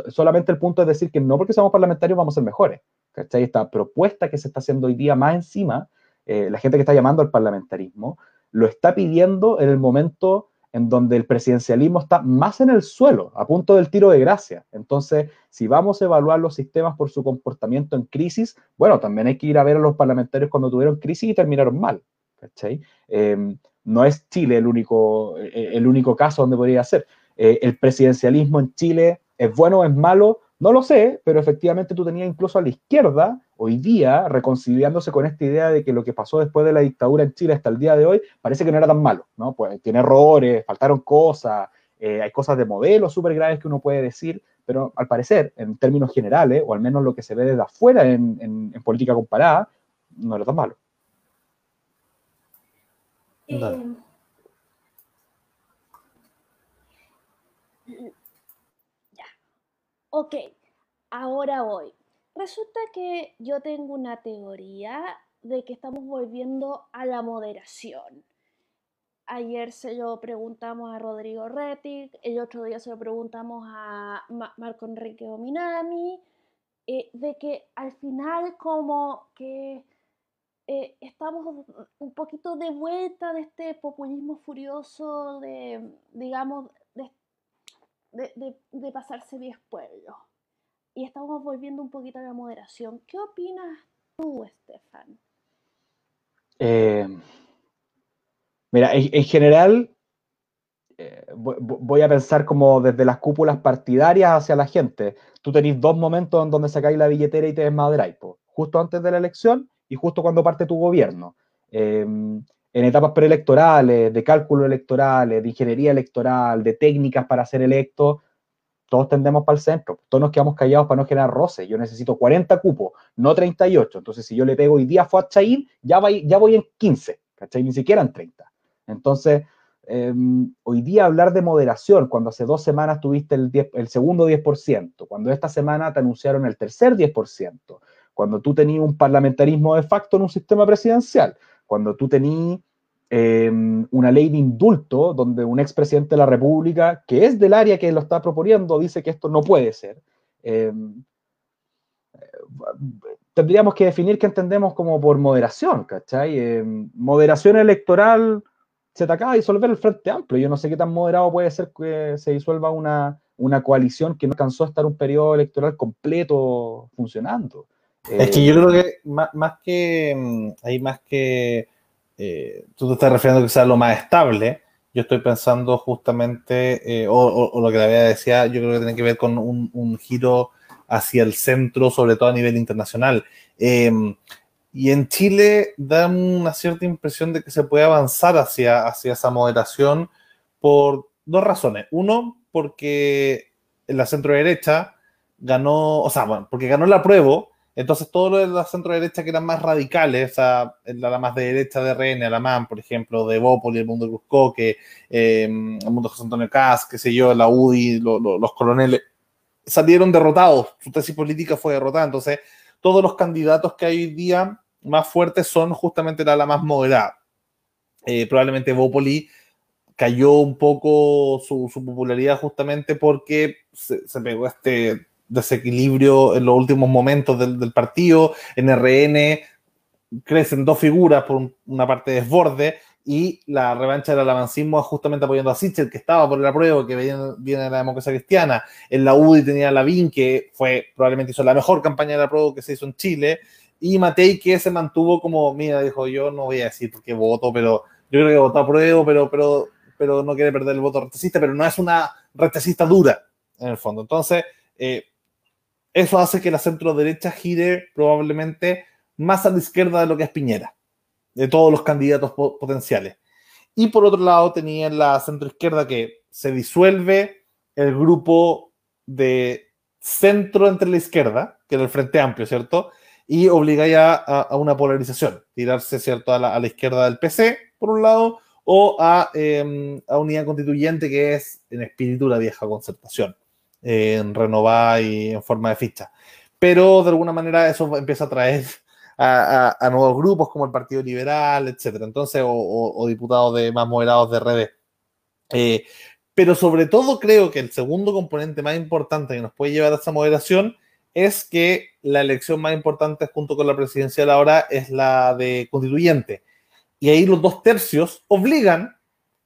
Solamente el punto es decir que no porque seamos parlamentarios vamos a ser mejores. Esta propuesta que se está haciendo hoy día más encima, eh, la gente que está llamando al parlamentarismo, lo está pidiendo en el momento en donde el presidencialismo está más en el suelo, a punto del tiro de gracia. Entonces, si vamos a evaluar los sistemas por su comportamiento en crisis, bueno, también hay que ir a ver a los parlamentarios cuando tuvieron crisis y terminaron mal. Em, no es Chile el único, eh, el único caso donde podría ser. Eh, el presidencialismo en Chile es bueno o es malo, no lo sé, pero efectivamente tú tenías incluso a la izquierda hoy día reconciliándose con esta idea de que lo que pasó después de la dictadura en Chile hasta el día de hoy parece que no era tan malo, ¿no? Pues tiene errores, faltaron cosas, eh, hay cosas de modelo súper graves que uno puede decir, pero al parecer, en términos generales, o al menos lo que se ve desde afuera en, en política comparada, no era tan malo. Em, ya. Ok, ahora voy. Resulta que yo tengo una teoría de que estamos volviendo a la moderación. Ayer se lo preguntamos a Rodrigo Rettig, el otro día se lo preguntamos a Marco Enrique Ominami, eh, de que al final como que eh, estamos un poquito de vuelta de este populismo furioso de, digamos, de, pasarse 10 pueblos. Y estamos volviendo un poquito a la moderación. ¿Qué opinas tú, Estefan? Eh, mira, en, general, eh, voy a pensar como desde las cúpulas partidarias hacia la gente. Tú tenés dos momentos en donde sacáis la billetera y te desmadráis. Justo antes de la elección y justo cuando parte tu gobierno. Em, en etapas preelectorales, de cálculo electorales, de ingeniería electoral, de técnicas para ser electo, todos tendemos para el centro. Todos nos quedamos callados para no generar roce. Yo necesito 40 cupos, no 38. Entonces, si yo le pego hoy día a Chaín, ya, voy, ya voy en 15, ¿cachai? Ni siquiera en 30. Entonces, em, hoy día hablar de moderación, cuando hace dos semanas tuviste el, el segundo 10%, cuando esta semana te anunciaron el tercer 10%, cuando tú tenías un parlamentarismo de facto en un sistema presidencial, cuando tú tenías em, una ley de indulto donde un expresidente de la República, que es del área que lo está proponiendo, dice que esto no puede ser. Em, tendríamos que definir qué entendemos como por moderación, ¿cachai? Eh, moderación electoral se te acaba de disolver el Frente Amplio. Yo no sé qué tan moderado puede ser que se disuelva una, una coalición que no alcanzó a estar un periodo electoral completo funcionando. Es que yo creo que más, que mm, hay más que eh, tú te estás refiriendo que sea lo más estable. Yo estoy pensando justamente, eh, o, lo que la había decía, yo creo que tiene que ver con un, giro hacia el centro, sobre todo a nivel internacional. Em, y en Chile da una cierta impresión de que se puede avanzar hacia, hacia esa moderación por dos razones. Uno, porque la centro derecha ganó, o sea, bueno, porque ganó la prueba entonces, todo lo de la centro derecha que eran más radicales, sea, la, más de derecha de RN, Alamán, por ejemplo, de Bópoli, el mundo de Cusco, que eh, el mundo de José Antonio Cas, qué sé yo, la UDI, los coroneles, salieron derrotados. Su tesis política fue derrotada. Entonces, todos los candidatos que hay hoy día más fuertes son justamente la, la más moderada. Eh, probablemente Bópoli cayó un poco su, popularidad justamente porque se pegó este desequilibrio en los últimos momentos del, partido. En RN crecen dos figuras por una parte de desborde y la revancha del alabancismo justamente apoyando a Sichel, que estaba por el apruebo, que viene, viene de la democracia cristiana. En la UDI tenía a Lavín, que fue probablemente hizo la mejor campaña de apruebo que se hizo en Chile. Y Matei, que se mantuvo como, mira, dijo, yo no voy a decir qué voto, pero yo creo que votó a prueba, pero, pero, pero no quiere perder el voto retesista, pero no es una retesista dura, en el fondo. Entonces, eh, eso hace que la centro derecha gire probablemente más a la izquierda de lo que es Piñera, de todos los candidatos potenciales. Y por otro lado tenía la centro izquierda que se disuelve el grupo de centro entre la izquierda, que era el Frente Amplio, ¿cierto? Y obliga ya a, una polarización, tirarse, ¿cierto?, a la, izquierda del PC, por un lado, o a, eh, a unidad constituyente, que es en espíritu la vieja concertación en renovar y en forma de ficha. Pero de alguna manera eso empieza a traer a, nuevos grupos como el Partido Liberal, etcétera. Entonces, o, diputados de más moderados de redes. Eh, pero sobre todo creo que el segundo componente más importante que nos puede llevar a esa moderación es que la elección más importante junto con la presidencial ahora es la de constituyente. Y ahí los dos tercios obligan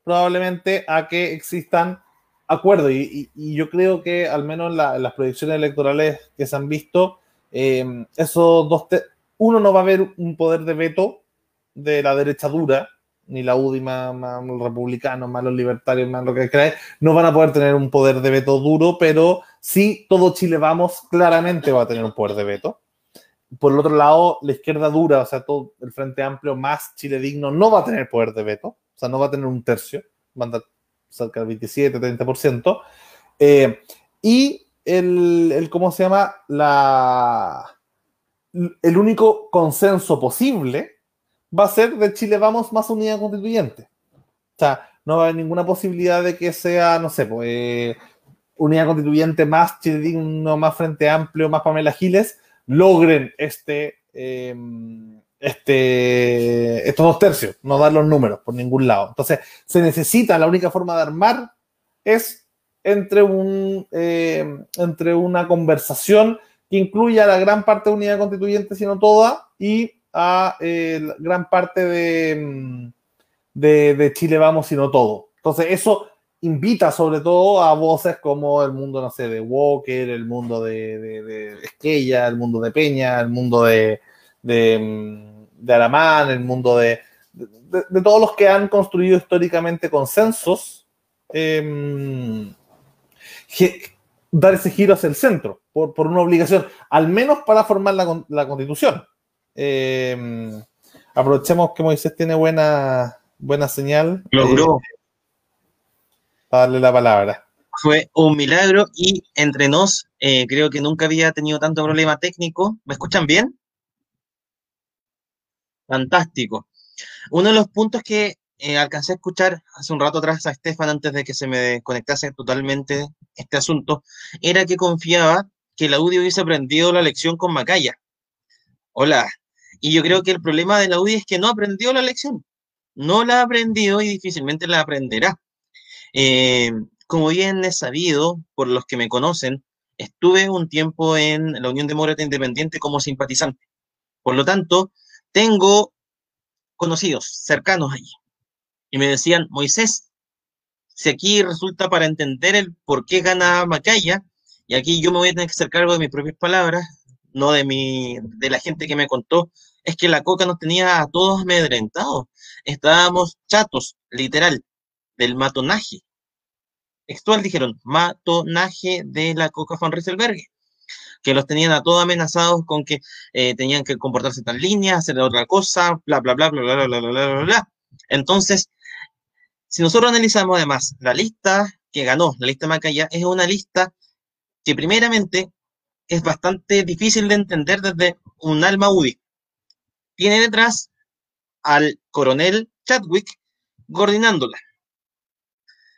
probablemente a que existan acuerdo, y, yo creo que al menos en las proyecciones electorales que se han visto, eh, esos dos, uno no va a haber un poder de veto de la derecha dura, ni la UDI más, los republicanos, más los libertarios, más lo que creáis, no van a poder tener un poder de veto duro, pero sí todo Chile vamos claramente va a tener un poder de veto. Por el otro lado, la izquierda dura, o sea, todo el Frente Amplio más Chile digno, no va a tener poder de veto, o sea, no va a tener un tercio, van a cerca del 27, 30%. Eh, y el, el, ¿cómo se llama? La, el único consenso posible va a ser de Chile Vamos más unidad constituyente. O sea, no va a haber ninguna posibilidad de que sea, no sé, pues, unidad constituyente más Chile Digno, más Frente Amplio, más Pamela Giles, logren este, eh, este, estos dos tercios, no dar los números por ningún lado. Entonces, se necesita, la única forma de armar es entre, un, eh, entre una conversación que incluya a la gran parte de unidad constituyente, sino toda, y a eh, gran parte de, mm, de, de, Chile Vamos, sino todo. Entonces, eso invita sobre todo a voces como el mundo, no sé, de Walker, el mundo de, de, Esquella, el mundo de Peña, el mundo de, de mm, de Aramán, el mundo de, de, todos los que han construido históricamente consensos, em, dar ese giro hacia el centro, por, por, una obligación, al menos para formar la, la constitución. Em, aprovechemos que Moisés tiene buena, buena señal. Logró. Eh, darle la palabra. Fue un milagro y entre nos, eh, creo que nunca había tenido tanto problema técnico. ¿Me escuchan bien? Fantástico. Uno de los puntos que eh, alcancé a escuchar hace un rato atrás a Estefan antes de que se me conectase totalmente este asunto, era que confiaba que la UDI hubiese aprendido la lección con Macaya. Hola. Y yo creo que el problema de la UDI es que no aprendió la lección. No la ha aprendido y difícilmente la aprenderá. Eh, como bien es sabido por los que me conocen, estuve un tiempo en la Unión Demócrata Independiente como simpatizante Por lo tanto, tengo conocidos, cercanos allí. Y me decían, Moisés, si aquí resulta para entender el por qué gana Macaya, y aquí yo me voy a tener que hacer cargo de mis propias palabras, no de mi, de la gente que me contó, es que la coca nos tenía a todos amedrentados. Estábamos chatos, literal, del matonaje. Textual dijeron, matonaje de la coca von Rieselberg que los tenían a todos amenazados con que eh, tenían que comportarse tan líneas, hacer otra cosa, bla, bla, bla, bla, bla, bla, bla, bla, bla. Entonces, si nosotros analizamos además la lista que ganó, la lista Macaya, es una lista que primeramente es bastante difícil de entender desde un alma UDI. Tiene detrás al coronel Chadwick coordinándola.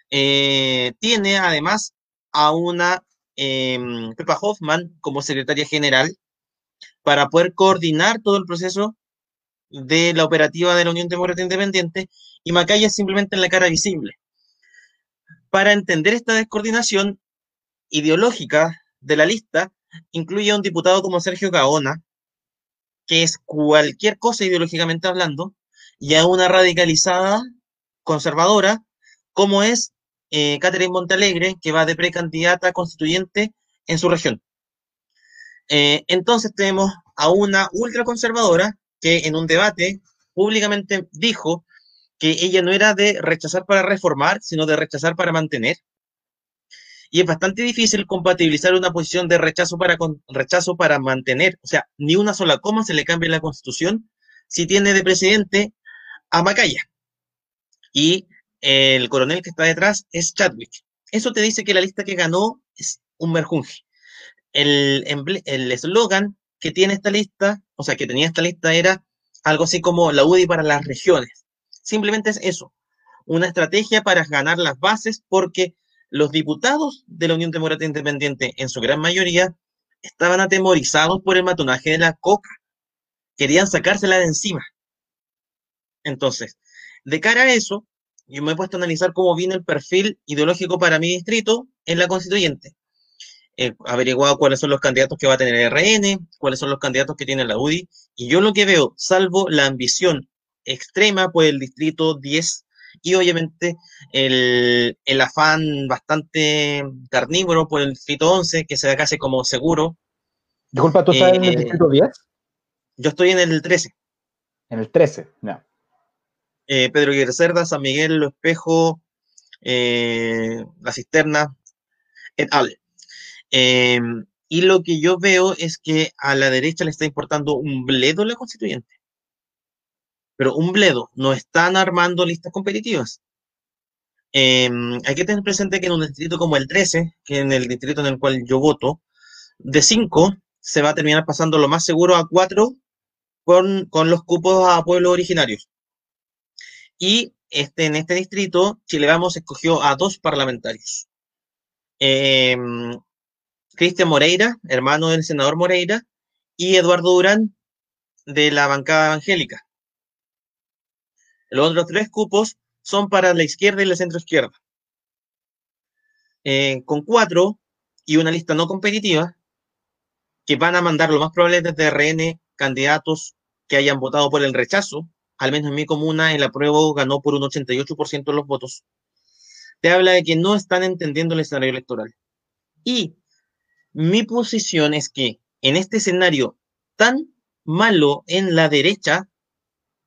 Eh, tiene además a una eh, Pepa Hoffman como secretaria general para poder coordinar todo el proceso de la operativa de la Unión Demócrata Independiente y Macaya simplemente en la cara visible. Para entender esta descoordinación ideológica de la lista, incluye a un diputado como Sergio Gaona, que es cualquier cosa ideológicamente hablando, y a una radicalizada conservadora, como es eh, Catherine Montalegre, que va de precandidata constituyente en su región. Eh, entonces tenemos a una ultraconservadora que en un debate públicamente dijo que ella no era de rechazar para reformar, sino de rechazar para mantener. Y es bastante difícil compatibilizar una posición de rechazo para, rechazo para mantener, o sea, ni una sola coma se le cambia en la constitución si tiene de presidente a Macaya. Y el coronel que está detrás es Chadwick. Eso te dice que la lista que ganó es un merjunje. El eslogan que tiene esta lista, o sea, que tenía esta lista era algo así como la UDI para las regiones. Simplemente es eso, una estrategia para ganar las bases porque los diputados de la Unión Demócrata Independiente, en su gran mayoría, estaban atemorizados por el matonaje de la coca. Querían sacársela de encima. Entonces, de cara a eso, yo me he puesto a analizar cómo viene el perfil ideológico para mi distrito en la constituyente. He averiguado cuáles son los candidatos que va a tener el RN, cuáles son los candidatos que tiene la UDI, y yo lo que veo, salvo la ambición extrema por el distrito 10 y obviamente el, el afán bastante carnívoro por el distrito 11, que se da casi como seguro. Disculpa, ¿tú estás en el eh, distrito 10? Yo estoy en el 13. En el 13, no. Eh, Pedro Guerrero Cerda, San Miguel, Lo Espejo, eh, La Cisterna, et al. Em, y lo que yo veo es que a la derecha le está importando un bledo la constituyente. Pero un bledo, no están armando listas competitivas. Em, hay que tener presente que en un distrito como el 13, que en el distrito en el cual yo voto, de 5 se va a terminar pasando lo más seguro a 4 con, con los cupos a pueblos originarios. Y este, en este distrito, Chile Vamos escogió a dos parlamentarios. Em, Cristian Moreira, hermano del senador Moreira, y Eduardo Durán, de la bancada evangélica. Los otros tres cupos son para la izquierda y la centroizquierda. Eh, con cuatro y una lista no competitiva, que van a mandar lo más probable desde RN candidatos que hayan votado por el rechazo al menos en mi comuna, el apruebo ganó por un 88% de los votos, te habla de que no están entendiendo el escenario electoral. Y mi posición es que en este escenario tan malo en la derecha,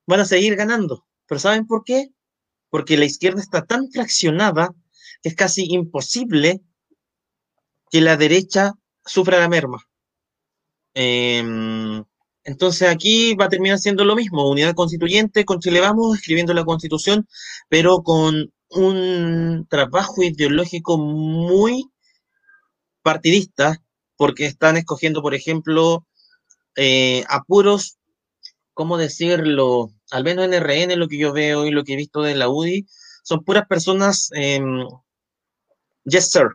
van a seguir ganando. ¿Pero saben por qué? Porque la izquierda está tan fraccionada que es casi imposible que la derecha sufra la merma. Eh, entonces aquí va a terminar siendo lo mismo, unidad constituyente con Chile Vamos, escribiendo la constitución, pero con un trabajo ideológico muy partidista, porque están escogiendo, por ejemplo, eh, apuros, ¿cómo decirlo? Al menos en RN, lo que yo veo y lo que he visto de la UDI, son puras personas, em, yes sir,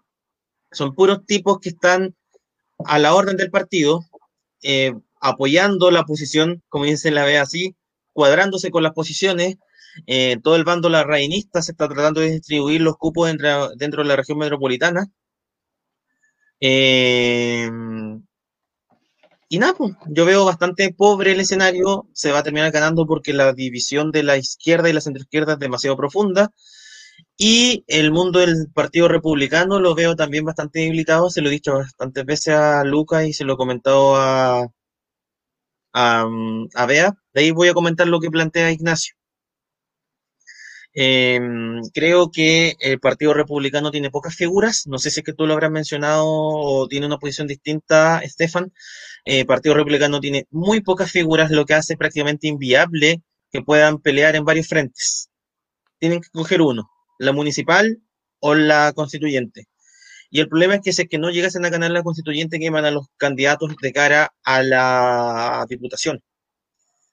son puros tipos que están a la orden del partido, eh, apoyando la posición, como dice la ve así, cuadrándose con las posiciones. Eh, todo el bando la reinista se está tratando de distribuir los cupos dentro, dentro de la región metropolitana. Eh, y nada, pues, yo veo bastante pobre el escenario, se va a terminar ganando porque la división de la izquierda y la centroizquierda es demasiado profunda. Y el mundo del Partido Republicano lo veo también bastante debilitado, se lo he dicho bastantes veces a Lucas y se lo he comentado a, a, a Bea. De ahí voy a comentar lo que plantea Ignacio. Em, creo que el Partido Republicano tiene pocas figuras. No sé si es que tú lo habrás mencionado o tiene una posición distinta, Estefan. El Partido Republicano tiene muy pocas figuras, lo que hace prácticamente inviable que puedan pelear en varios frentes. Tienen que coger uno, la municipal o la constituyente. Y el problema es que si es que no llegasen a ganar la constituyente, queman a los candidatos de cara a la diputación.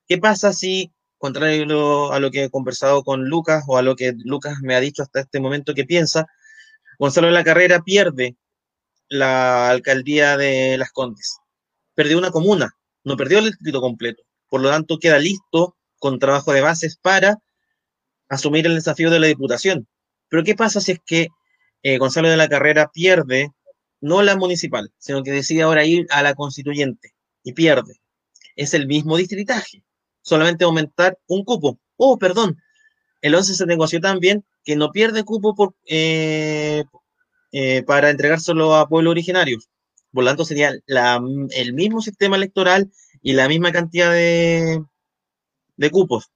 ¿Qué pasa si contrario a lo que he conversado con Lucas o a lo que Lucas me ha dicho hasta este momento que piensa, Gonzalo de la Carrera pierde la alcaldía de Las Condes. Perdió una comuna, no perdió el distrito completo. Por lo tanto, queda listo con trabajo de bases para asumir el desafío de la diputación. Pero ¿qué pasa si es que eh, Gonzalo de la Carrera pierde no la municipal, sino que decide ahora ir a la constituyente y pierde? Es el mismo distritaje solamente aumentar un cupo. Oh, perdón, el 11 se negoció también que no pierde cupo por, eh, eh, para entregárselo a pueblos originarios. Por lo tanto, sería el mismo sistema electoral y la misma cantidad de, de cupos.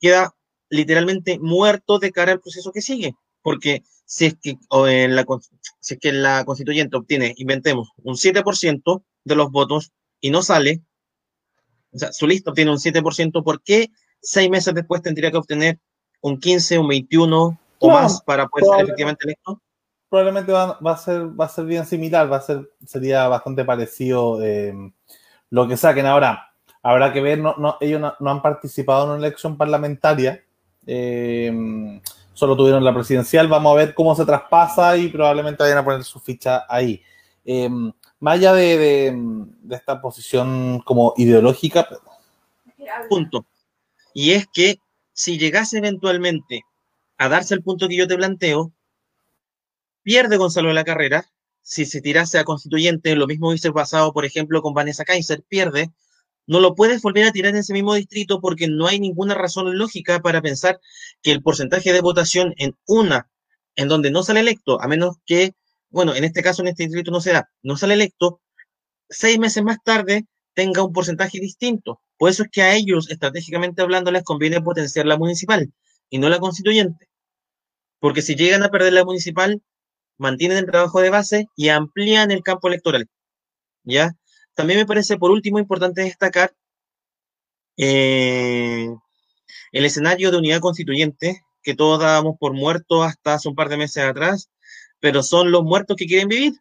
Queda literalmente muerto de cara al proceso que sigue. Porque si es que, en la, si es que la constituyente obtiene, inventemos, un 7% de los votos y no sale, o sea, su lista obtiene un 7%, ¿por qué seis meses después tendría que obtener un 15, un 21 o más para poder ser efectivamente electo? Probablemente va, a ser, va a ser bien similar, va a ser, sería bastante parecido eh, lo que saquen. Ahora, habrá que ver, no, no ellos no, han participado en una elección parlamentaria, eh, solo tuvieron la presidencial, vamos a ver cómo se traspasa y probablemente vayan a poner su ficha ahí. Eh, más allá de, esta posición como ideológica. Punto. Y es que si llegase eventualmente a darse el punto que yo te planteo, pierde Gonzalo la carrera. Si se tirase a constituyente, lo mismo hubiese pasado, por ejemplo, con Vanessa Kaiser, pierde. No lo puedes volver a tirar en ese mismo distrito porque no hay ninguna razón lógica para pensar que el porcentaje de votación en una, en donde no sale electo, a menos que bueno, en este caso, en este distrito no se da, no sale electo, seis meses más tarde tenga un porcentaje distinto. Por eso es que a ellos, estratégicamente hablando, les conviene potenciar la municipal y no la constituyente. Porque si llegan a perder la municipal, mantienen el trabajo de base y amplían el campo electoral. ¿Ya? También me parece, por último, importante destacar eh, el escenario de unidad constituyente que todos dábamos por muerto hasta hace un par de meses atrás pero son los muertos que quieren vivir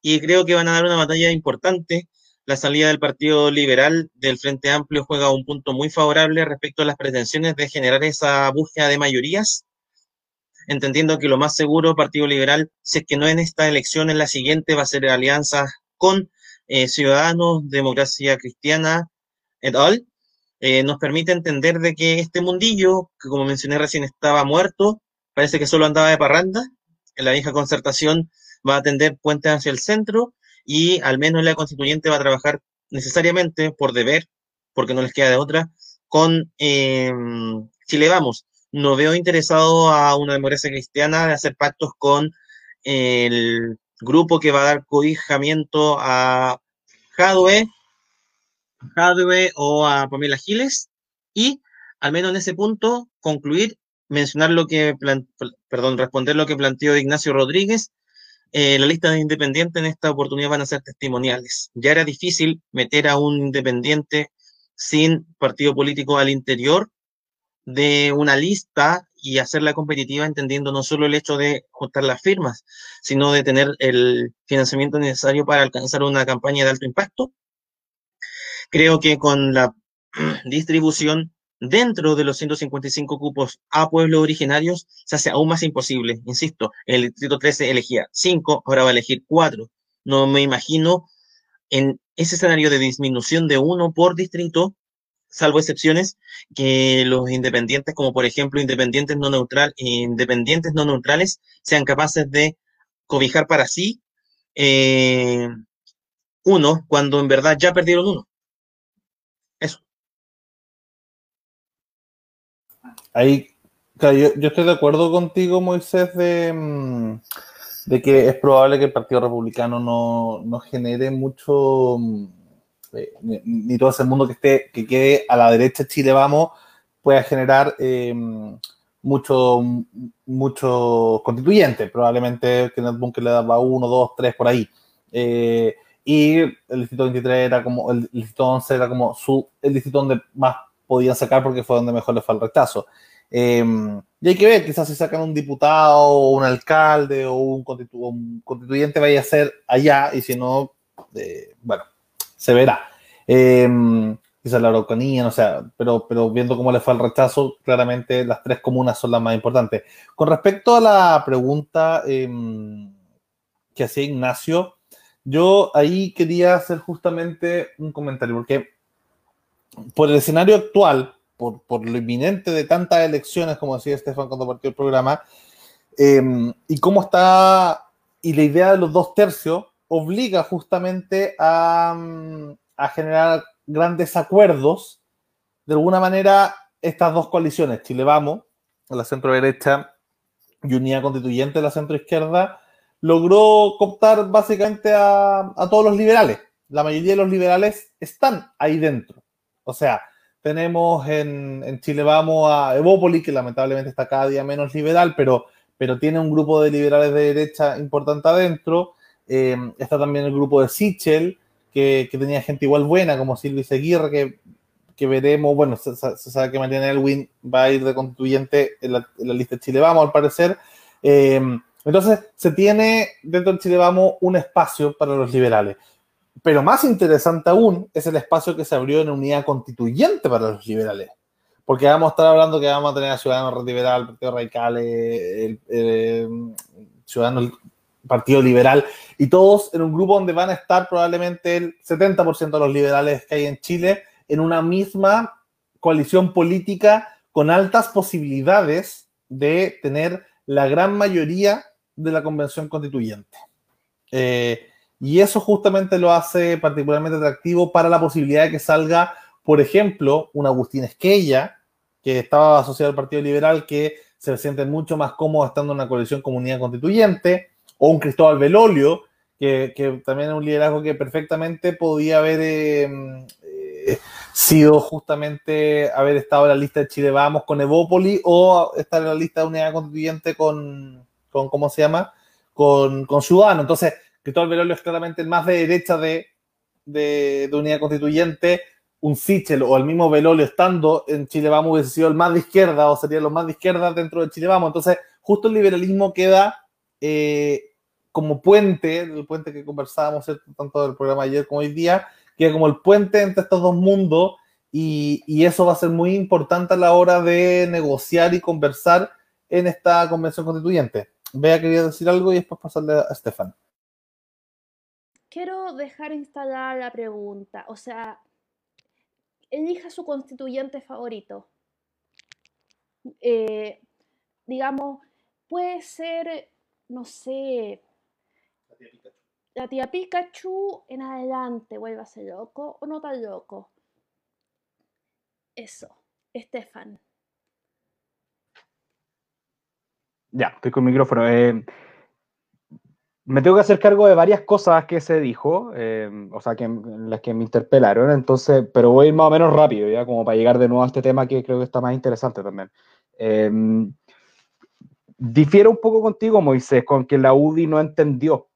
y creo que van a dar una batalla importante. La salida del Partido Liberal del Frente Amplio juega un punto muy favorable respecto a las pretensiones de generar esa búsqueda de mayorías, entendiendo que lo más seguro, Partido Liberal, si es que no en esta elección, en la siguiente va a ser alianza con eh, Ciudadanos, Democracia Cristiana, et al. Eh, nos permite entender de que este mundillo, que como mencioné recién estaba muerto, parece que solo andaba de parranda, la vieja concertación va a tender puentes hacia el centro y al menos la constituyente va a trabajar necesariamente por deber, porque no les queda de otra, con Chile Vamos. No veo interesado a una democracia cristiana de hacer pactos con el grupo que va a dar cobijamiento a Jadwe, Jadwe o a Pamela Giles y al menos en ese punto concluir mencionar lo que, perdón, responder lo que planteó Ignacio Rodríguez. Eh, la lista de independientes en esta oportunidad van a ser testimoniales. Ya era difícil meter a un independiente sin partido político al interior de una lista y hacerla competitiva, entendiendo no solo el hecho de juntar las firmas, sino de tener el financiamiento necesario para alcanzar una campaña de alto impacto. Creo que con la <clears throat> distribución dentro de los 155 cupos a pueblos originarios se hace aún más imposible. Insisto, el distrito 13 elegía 5, ahora va a elegir 4. No me imagino en ese escenario de disminución de uno por distrito, salvo excepciones, que los independientes, como por ejemplo independientes no neutrales, sean capaces de cobijar para sí eh, uno cuando en verdad ya perdieron uno. Eso. Ahí, yo estoy de acuerdo contigo, Moisés, de, mm, de que es probable que el Partido Republicano no, no genere mucho, mm, eh, ni, todo ese mundo que esté, que quede a la derecha de Chile Vamos, pueda generar eh, mucho, mucho constituyente. Probablemente Kenneth Bunker le daba uno, dos, tres por ahí. Eh, y el distrito 23 era como, el distrito 11 era como su, el distrito donde más podían sacar porque fue donde mejor le fue el rechazo. Eh, y hay que ver, quizás si sacan un diputado o un alcalde o un, un constituyente vaya a ser allá y si no, eh, bueno, se verá. Eh, quizás la Araucanía, no sé, pero, pero viendo cómo le fue el rechazo, claramente las tres comunas son las más importantes. Con respecto a la pregunta eh, que hacía Ignacio, yo ahí quería hacer justamente un comentario, porque por el escenario actual, por, por lo inminente de tantas elecciones, como decía Estefan cuando partió el programa, eh, y cómo está, y la idea de los dos tercios, obliga justamente a, a generar grandes acuerdos. De alguna manera, estas dos coaliciones, Chile Vamos, la centro derecha, y Unidad Constituyente, la centro izquierda, logró cooptar básicamente a, a, todos los liberales. La mayoría de los liberales están ahí dentro. O sea, tenemos en, en Chile Vamos a Evópoli, que lamentablemente está cada día menos liberal, pero, pero tiene un grupo de liberales de derecha importante adentro. Eh, está también el grupo de Sichel, que, tenía gente igual buena, como Silvia Seguirre, que, que veremos, bueno, se, sabe que Mariana Elwin va a ir de constituyente en la, lista de Chile Vamos, al parecer. Eh, entonces, se tiene dentro de Chile Vamos un espacio para los liberales. Pero más interesante aún es el espacio que se abrió en unidad constituyente para los liberales. Porque vamos a estar hablando que vamos a tener a Ciudadanos Liberal, Partido Radical, el, el, el Ciudadanos Partido Liberal, y todos en un grupo donde van a estar probablemente el 70% de los liberales que hay en Chile en una misma coalición política con altas posibilidades de tener la gran mayoría de la convención constituyente. Eh, y eso justamente lo hace particularmente atractivo para la posibilidad de que salga, por ejemplo, un Agustín Esquella, que estaba asociado al Partido Liberal, que se siente mucho más cómodo estando en una coalición comunidad constituyente, o un Cristóbal Belolio, que, que también es un liderazgo que perfectamente podía haber eh, eh, sido justamente haber estado en la lista de Chile Vamos con Evópoli o estar en la lista de unidad constituyente con, con ¿cómo se llama? Con, con Ciudadano. Entonces, Cristóbal Belolio es claramente el más de derecha de, de, unidad constituyente. Un Sichel o el mismo Belolio estando en Chile Vamos hubiese sido el más de izquierda o sería los más de izquierda dentro de Chile Vamos. Entonces, justo el liberalismo queda eh, como puente, el puente que conversábamos ¿cierto? tanto del programa ayer como hoy día, queda como el puente entre estos dos mundos y, y, eso va a ser muy importante a la hora de negociar y conversar en esta convención constituyente. Vea, quería decir algo y después pasarle a Estefan. Quiero dejar instalada la pregunta, o sea, elija su constituyente favorito. Eh, digamos, puede ser, no sé, la tía Pikachu en adelante, vuélvase loco o no tan loco. Eso, Estefan. Ya, estoy con el micrófono. Eh, me tengo que hacer cargo de varias cosas que se dijo, eh, o sea, que, las que me interpelaron, entonces, pero voy a ir más o menos rápido, ya, como para llegar de nuevo a este tema que creo que está más interesante también. Eh, difiero un poco contigo, Moisés, con que la UDI no entendió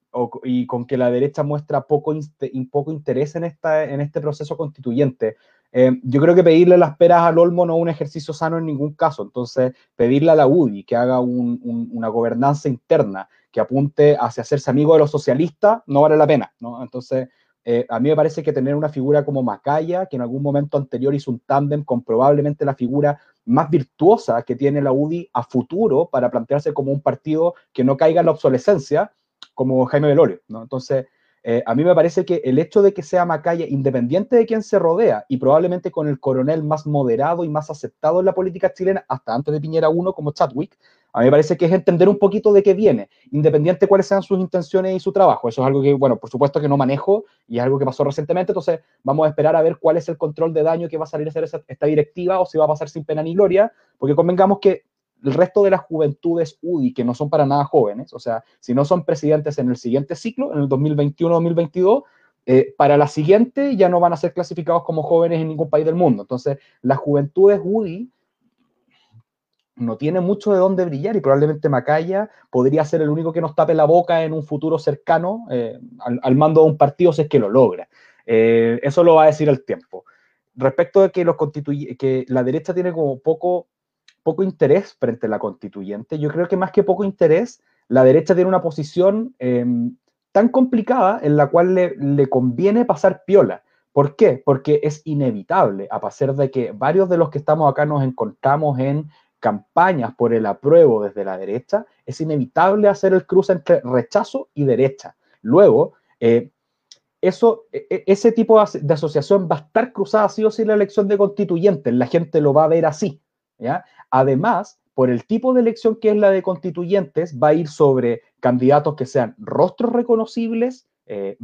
y con que la derecha muestra poco, poco interés en, esta, en este proceso constituyente. Eh, yo creo que pedirle las peras al Olmo no es un ejercicio sano en ningún caso. Entonces, pedirle a la UDI que haga un, un, una gobernanza interna que apunte hacia hacerse amigo de los socialistas no vale la pena. ¿no? Entonces, eh, a mí me parece que tener una figura como Macaya, que en algún momento anterior hizo un tándem con probablemente la figura más virtuosa que tiene la UDI a futuro para plantearse como un partido que no caiga en la obsolescencia, como Jaime Velorio. ¿no? Entonces, eh, a mí me parece que el hecho de que sea Macaya, independiente de quién se rodea, y probablemente con el coronel más moderado y más aceptado en la política chilena, hasta antes de Piñera 1 como Chadwick, a mí me parece que es entender un poquito de qué viene, independiente de cuáles sean sus intenciones y su trabajo. Eso es algo que, bueno, por supuesto que no manejo y es algo que pasó recientemente, entonces vamos a esperar a ver cuál es el control de daño que va a salir a hacer esta directiva o si va a pasar sin pena ni gloria, porque convengamos que el resto de las juventudes UDI, que no son para nada jóvenes, o sea, si no son presidentes en el siguiente ciclo, en el 2021-2022, eh, para la siguiente ya no van a ser clasificados como jóvenes en ningún país del mundo. Entonces, las juventudes UDI no tienen mucho de dónde brillar y probablemente Macaya podría ser el único que nos tape la boca en un futuro cercano eh, al, mando de un partido si es que lo logra. Eh, eso lo va a decir el tiempo. Respecto de que, los que la derecha tiene como poco poco interés frente a la constituyente. Yo creo que más que poco interés, la derecha tiene una posición em, tan complicada en la cual le, conviene pasar piola. ¿Por qué? Porque es inevitable, a pesar de que varios de los que estamos acá nos encontramos en campañas por el apruebo desde la derecha, es inevitable hacer el cruce entre rechazo y derecha. Luego, eh, eso, e, e, ese tipo de asociación va a estar cruzada sí o sí la elección de constituyentes, la gente lo va a ver así. Además, por el tipo de elección que es la de constituyentes, va a ir sobre candidatos que sean rostros reconocibles, eh,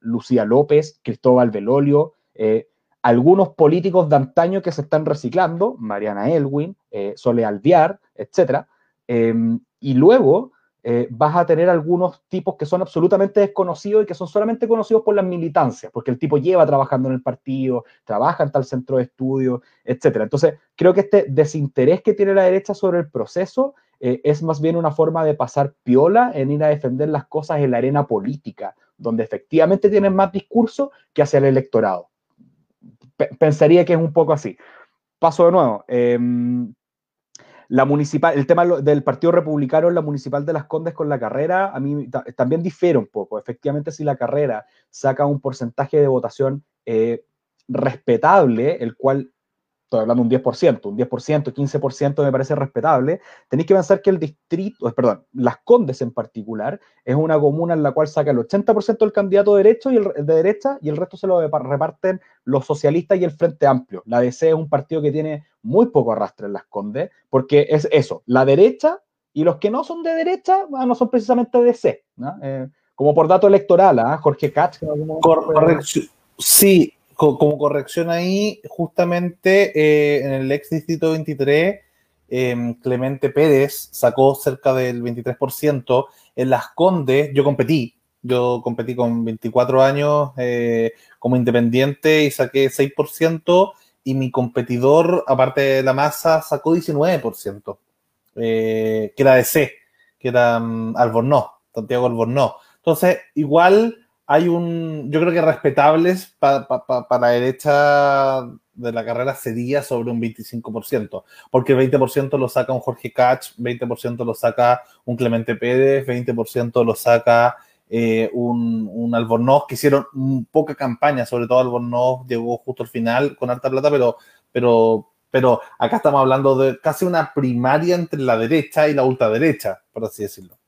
Lucía López, Cristóbal Velolio, eh, algunos políticos de antaño que se están reciclando, Mariana Elwin, eh, Sole Alviar, etc. Em, y luego eh, vas a tener algunos tipos que son absolutamente desconocidos y que son solamente conocidos por las militancias, porque el tipo lleva trabajando en el partido, trabaja en tal centro de estudio, etc. Entonces, creo que este desinterés que tiene la derecha sobre el proceso eh, es más bien una forma de pasar piola en ir a defender las cosas en la arena política, donde efectivamente tienen más discurso que hacia el electorado. pensaría que es un poco así. Paso de nuevo. Em, la municipal, el tema del Partido Republicano en la municipal de Las Condes con la carrera, a mí también difiere un poco. Efectivamente, si la carrera saca un porcentaje de votación eh, respetable, el cual estoy hablando de un 10%, un 10%, 15% me parece respetable, tenéis que pensar que el distrito, eh, perdón, Las Condes en particular, es una comuna en la cual saca el 80% del candidato derecho y el, de derecha y el resto se lo reparten los socialistas y el Frente Amplio. La DC es un partido que tiene muy poco arrastre en Las Condes, porque es eso, la derecha y los que no son de derecha no son precisamente DC, eh, como por dato electoral, ¿ah? Jorge Katz. Sí, como corrección ahí, justamente eh, en el ex distrito 23, em, Clemente Pérez sacó cerca del 23%. En Las Condes, yo competí, yo competí con 24 años eh, como independiente y saqué 6%, y mi competidor, aparte de la masa, sacó 19%, eh, que era de C, que era um, Albornoz, Santiago Albornoz. Entonces, igual hay un, yo creo que respetables para la derecha de la carrera sería sobre un 25%, porque 20% lo saca un Jorge Cach, 20% lo saca un Clemente Pérez, 20% lo saca eh, un, Albornoz, que hicieron poca campaña, sobre todo Albornoz llegó justo al final con alta plata, pero, pero, pero acá estamos hablando de casi una primaria entre la derecha y la ultraderecha, por así decirlo.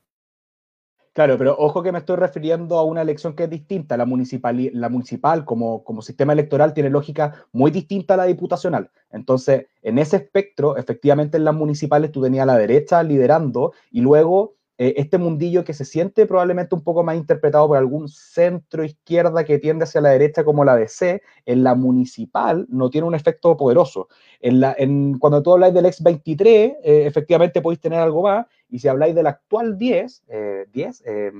Claro, pero ojo que me estoy refiriendo a una elección que es distinta. La municipal, la municipal como, como sistema electoral tiene lógica muy distinta a la diputacional. Entonces, en ese espectro, efectivamente en las municipales tú tenías a la derecha liderando y luego eh, este mundillo que se siente probablemente un poco más interpretado por algún centro izquierda que tiende hacia la derecha como la DC, en la municipal no tiene un efecto poderoso. En la, en, cuando tú habláis del ex 23, eh, efectivamente podéis tener algo más, y si habláis del actual 10, 10, eh,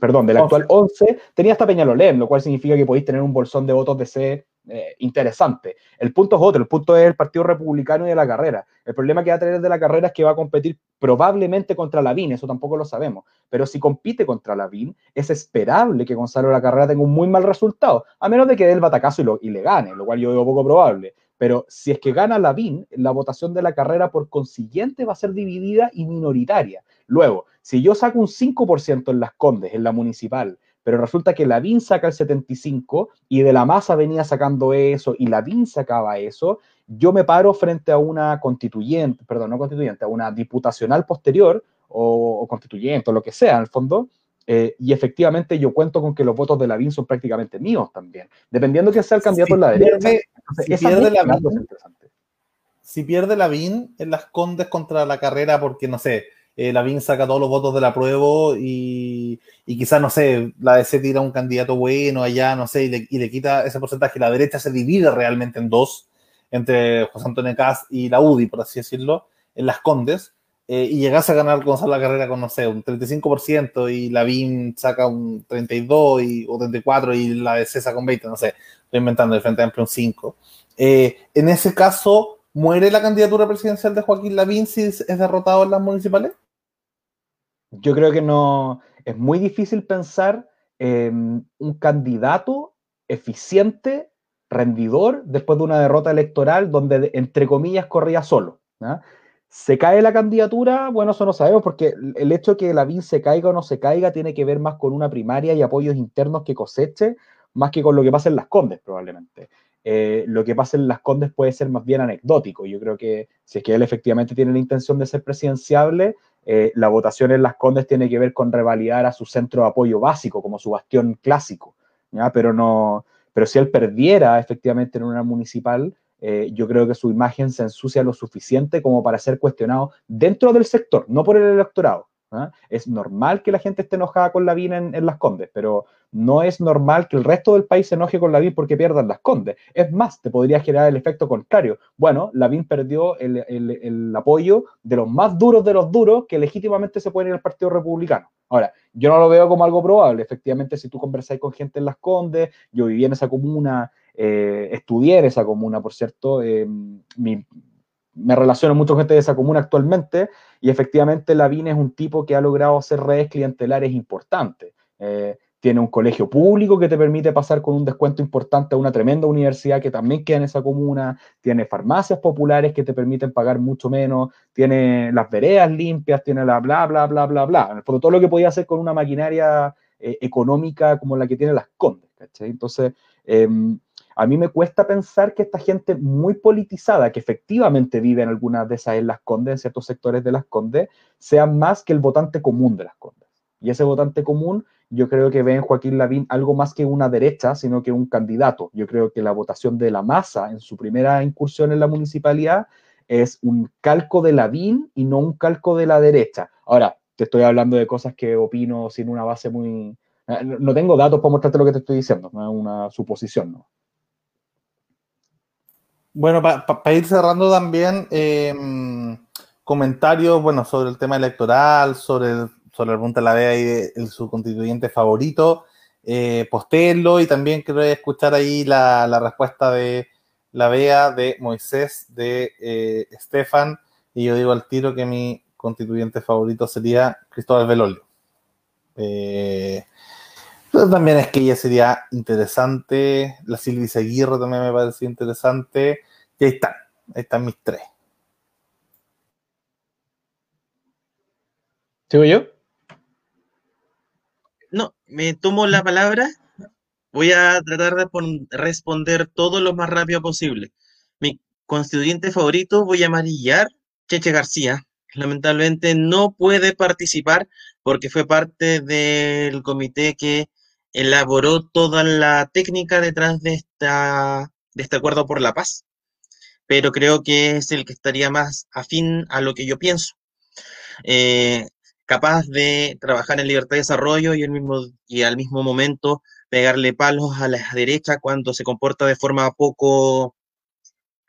perdón, del actual 11, tenía hasta Peñalolén, lo cual significa que podéis tener un bolsón de votos de C eh, interesante. El punto es otro, el punto es el Partido Republicano y de la carrera. El problema que va a tener de la carrera es que va a competir probablemente contra Lavín, eso tampoco lo sabemos. Pero si compite contra Lavín, es esperable que Gonzalo de la carrera tenga un muy mal resultado, a menos de que dé el batacazo y, lo, y le gane, lo cual yo veo poco probable. Pero si es que gana Lavín, la votación de la carrera por consiguiente va a ser dividida y minoritaria. Luego, si yo saco un 5% en las Condes, en la municipal, pero resulta que la BIN saca el 75 y de la masa venía sacando eso y la BIN sacaba eso, yo me paro frente a una constituyente, perdón, no constituyente, a una diputacional posterior o, constituyente o lo que sea, en el fondo, Eh, y efectivamente yo cuento con que los votos de Lavín son prácticamente míos también, dependiendo que sea el candidato en la derecha. si pierde Lavín, si pierde Lavín en las Condes contra la carrera, porque no sé, eh, Lavín saca todos los votos de la prueba y, y quizás, no sé, la DC tira un candidato bueno allá, no sé, y le, y le quita ese porcentaje. La derecha se divide realmente en dos, entre José Antonio Caz y la UDI, por así decirlo, en las Condes. Eh, y llegase a ganar Gonzalo la carrera con, no sé, un 35% y Lavín saca un 32 y, o 34 y la DC saca un 20, no sé, estoy inventando, el Frente Amplio un 5. Eh, en ese caso, ¿muere la candidatura presidencial de Joaquín Lavín si es derrotado en las municipales? Yo creo que no, es muy difícil pensar en un candidato eficiente, rendidor, después de una derrota electoral donde, entre comillas, corría solo. ¿Se cae la candidatura? Bueno, eso no sabemos, porque el hecho de que la VIN se caiga o no se caiga tiene que ver más con una primaria y apoyos internos que coseche, más que con lo que pasa en las Condes, probablemente. Eh, lo que pasa en las Condes puede ser más bien anecdótico. Yo creo que si es que él efectivamente tiene la intención de ser presidenciable, eh, la votación en las Condes tiene que ver con revalidar a su centro de apoyo básico, como su bastión clásico. Pero, no, pero si él perdiera efectivamente en una municipal, eh, yo creo que su imagen se ensucia lo suficiente como para ser cuestionado dentro del sector, no por el electorado. ¿Ah? Es normal que la gente esté enojada con la en, en, las Condes, pero no es normal que el resto del país se enoje con Lavín porque pierdan las Condes. Es más, te podría generar el efecto contrario. Bueno, Lavín perdió el, apoyo de los más duros de los duros que legítimamente se pueden ir al Partido Republicano. Ahora, yo no lo veo como algo probable. Efectivamente, si tú conversáis con gente en las Condes, yo viví en esa comuna, eh, estudié en esa comuna, por cierto, eh, me relaciono mucho con gente de esa comuna actualmente, y efectivamente Lavín es un tipo que ha logrado hacer redes clientelares importantes. Eh, tiene un colegio público que te permite pasar con un descuento importante a una tremenda universidad que también queda en esa comuna, tiene farmacias populares que te permiten pagar mucho menos, tiene las veredas limpias, tiene la bla, bla, bla, bla, bla. Por todo lo que podía hacer con una maquinaria económica como la que tiene las Condes. Entonces, em, a mí me cuesta pensar que esta gente muy politizada, que efectivamente vive en algunas de esas en Condes, en ciertos sectores de las Condes, sean más que el votante común de las Condes. Y ese votante común, yo creo que ve en Joaquín Lavín algo más que una derecha, sino que un candidato. Yo creo que la votación de la masa en su primera incursión en la municipalidad es un calco de Lavín y no un calco de la derecha. Ahora, te estoy hablando de cosas que opino sin una base muy... Eh, no tengo datos para mostrarte lo que te estoy diciendo, es una suposición, ¿no? Bueno, para ir cerrando también, em, comentarios, bueno, sobre el tema electoral, sobre el, sobre el punto de la DEA y su constituyente favorito, eh, y también quiero escuchar ahí la, respuesta de la BEA, de Moisés, de eh, Estefan, y yo digo al tiro que mi constituyente favorito sería Cristóbal Velolio. Eh, también es que ella sería interesante. La Silvia Aguirre también me parece interesante. Y ahí están. Ahí están mis tres. ¿Sigo yo? No, me tomo la palabra. Voy a tratar de responder todo lo más rápido posible. Mi constituyente favorito, voy a amarillar Cheche García. Lamentablemente no puede participar porque fue parte del comité que elaboró toda la técnica detrás de, esta, de este acuerdo por la paz, pero creo que es el que estaría más afín a lo que yo pienso. Eh, capaz de trabajar en libertad de desarrollo y, mismo, y al mismo momento pegarle palos a la derecha cuando se comporta de forma poco,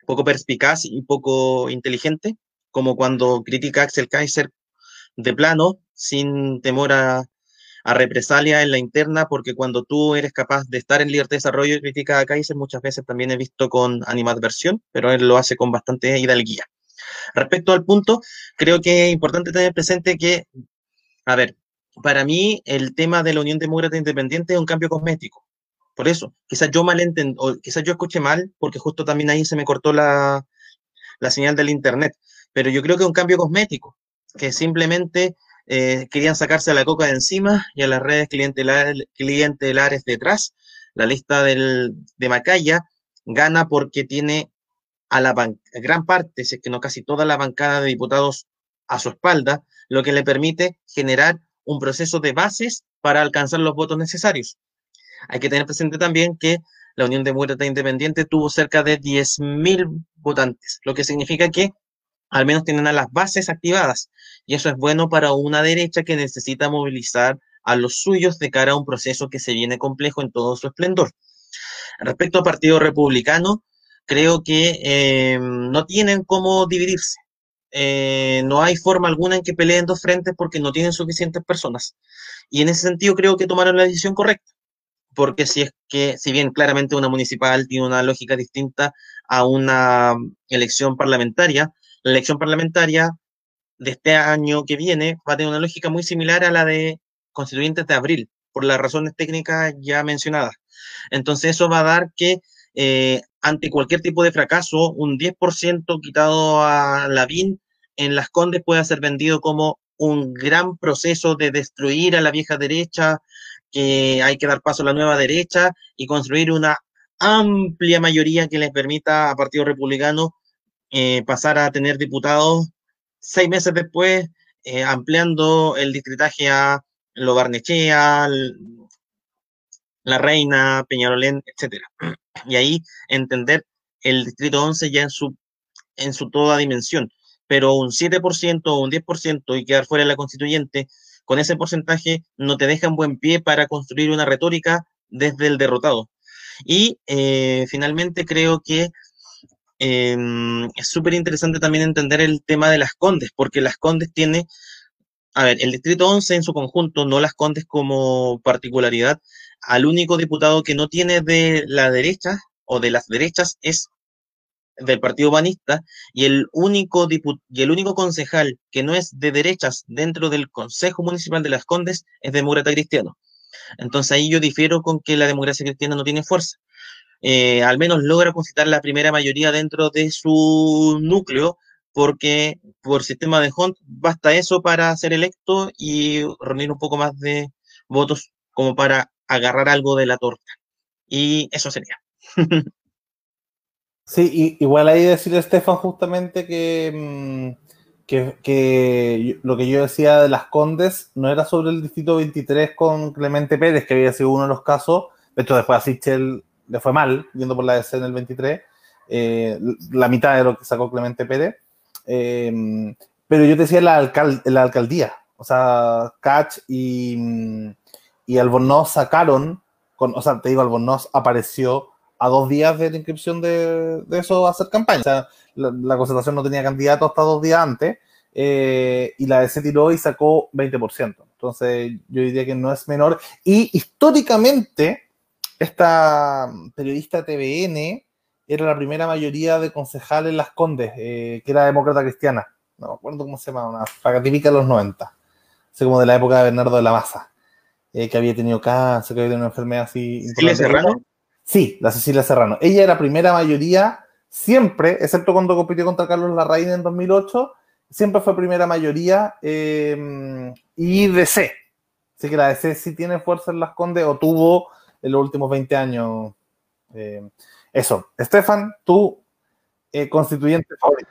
poco perspicaz y poco inteligente, como cuando critica a Axel Kaiser de plano, sin temor a, a represalia en la interna, porque cuando tú eres capaz de estar en libertad de desarrollo y crítica a Kaiser, muchas veces también he visto con animadversión, pero él lo hace con bastante hidalguía. Respecto al punto, creo que es importante tener presente que, a ver, para mí el tema de la Unión Demócrata Independiente es un cambio cosmético. Por eso, quizás yo mal o quizás yo escuché mal, porque justo también ahí se me cortó la, la señal del Internet, pero yo creo que es un cambio cosmético, que simplemente eh, querían sacarse a la coca de encima y a las redes clientelares detrás. La lista del, de Macaya gana porque tiene a la gran parte, si es que no casi toda la bancada de diputados a su espalda, lo que le permite generar un proceso de bases para alcanzar los votos necesarios. Hay que tener presente también que la Unión Demócrata Independiente tuvo cerca de 10.000 votantes, lo que significa que al menos tienen a las bases activadas. Y eso es bueno para una derecha que necesita movilizar a los suyos de cara a un proceso que se viene complejo en todo su esplendor. Respecto al Partido Republicano, creo que eh, no tienen cómo dividirse. Eh, no hay forma alguna en que peleen dos frentes porque no tienen suficientes personas. Y en ese sentido creo que tomaron la decisión correcta. Porque si es que, si bien claramente una municipal tiene una lógica distinta a una elección parlamentaria, la elección parlamentaria de este año que viene va a tener una lógica muy similar a la de constituyentes de abril, por las razones técnicas ya mencionadas. Entonces eso va a dar que eh, ante cualquier tipo de fracaso, un 10% quitado a la BIN en las Condes puede ser vendido como un gran proceso de destruir a la vieja derecha, que hay que dar paso a la nueva derecha y construir una amplia mayoría que les permita a Partido Republicano eh, pasar a tener diputados seis meses después, eh, ampliando el distritaje a Lo Barnechea, La Reina, Peñarolén, etc. Y ahí entender el distrito 11 ya en su, en su toda dimensión. Pero un 7% o un 10% y quedar fuera de la constituyente, con ese porcentaje no te deja en buen pie para construir una retórica desde el derrotado. Y eh, finalmente creo que Em, es súper interesante también entender el tema de las Condes, porque las Condes tiene, a ver, el Distrito 11 en su conjunto, no las Condes como particularidad, al único diputado que no tiene de la derecha o de las derechas es del Partido Banista y el único y el único concejal que no es de derechas dentro del Consejo Municipal de las Condes es demócrata cristiano. Entonces ahí yo difiero con que la democracia cristiana no tiene fuerza. Eh, al menos logra constituir la primera mayoría dentro de su núcleo, porque por sistema de Hunt basta eso para ser electo y reunir un poco más de votos como para agarrar algo de la torta. Y eso sería. <laughs> sí, igual ahí decir Estefan justamente que, mm, que, que, lo que yo decía de las Condes no era sobre el distrito 23 con Clemente Pérez, que había sido uno de los casos. De hecho, después a el le fue mal, viendo por la DC en el 23, eh, la mitad de lo que sacó Clemente Pérez. Eh, pero yo te decía la, la alcaldía, o sea, Catch y, y Albornoz sacaron, con, o sea, te digo, Albornoz apareció a dos días de la inscripción de, de eso a hacer campaña. O sea, la, concentración no tenía candidato hasta dos días antes eh, y la DC tiró y sacó 20%. Entonces, yo diría que no es menor. Y históricamente, esta periodista TVN era la primera mayoría de concejales en Las Condes, eh, que era demócrata cristiana. No me acuerdo cómo se llama, una típica de los 90. Así como de la época de Bernardo de la Maza, eh, que había tenido cáncer, que había tenido una enfermedad así. ¿Cecilia Serrano? Sí, la Cecilia Serrano. Ella era primera mayoría siempre, excepto cuando compitió contra Carlos Larraín en 2008, siempre fue primera mayoría eh, y DC. Así que la DC sí tiene fuerza en Las Condes o tuvo en los últimos 20 años. Eh, eso. Estefan, tú, eh, constituyente favorito.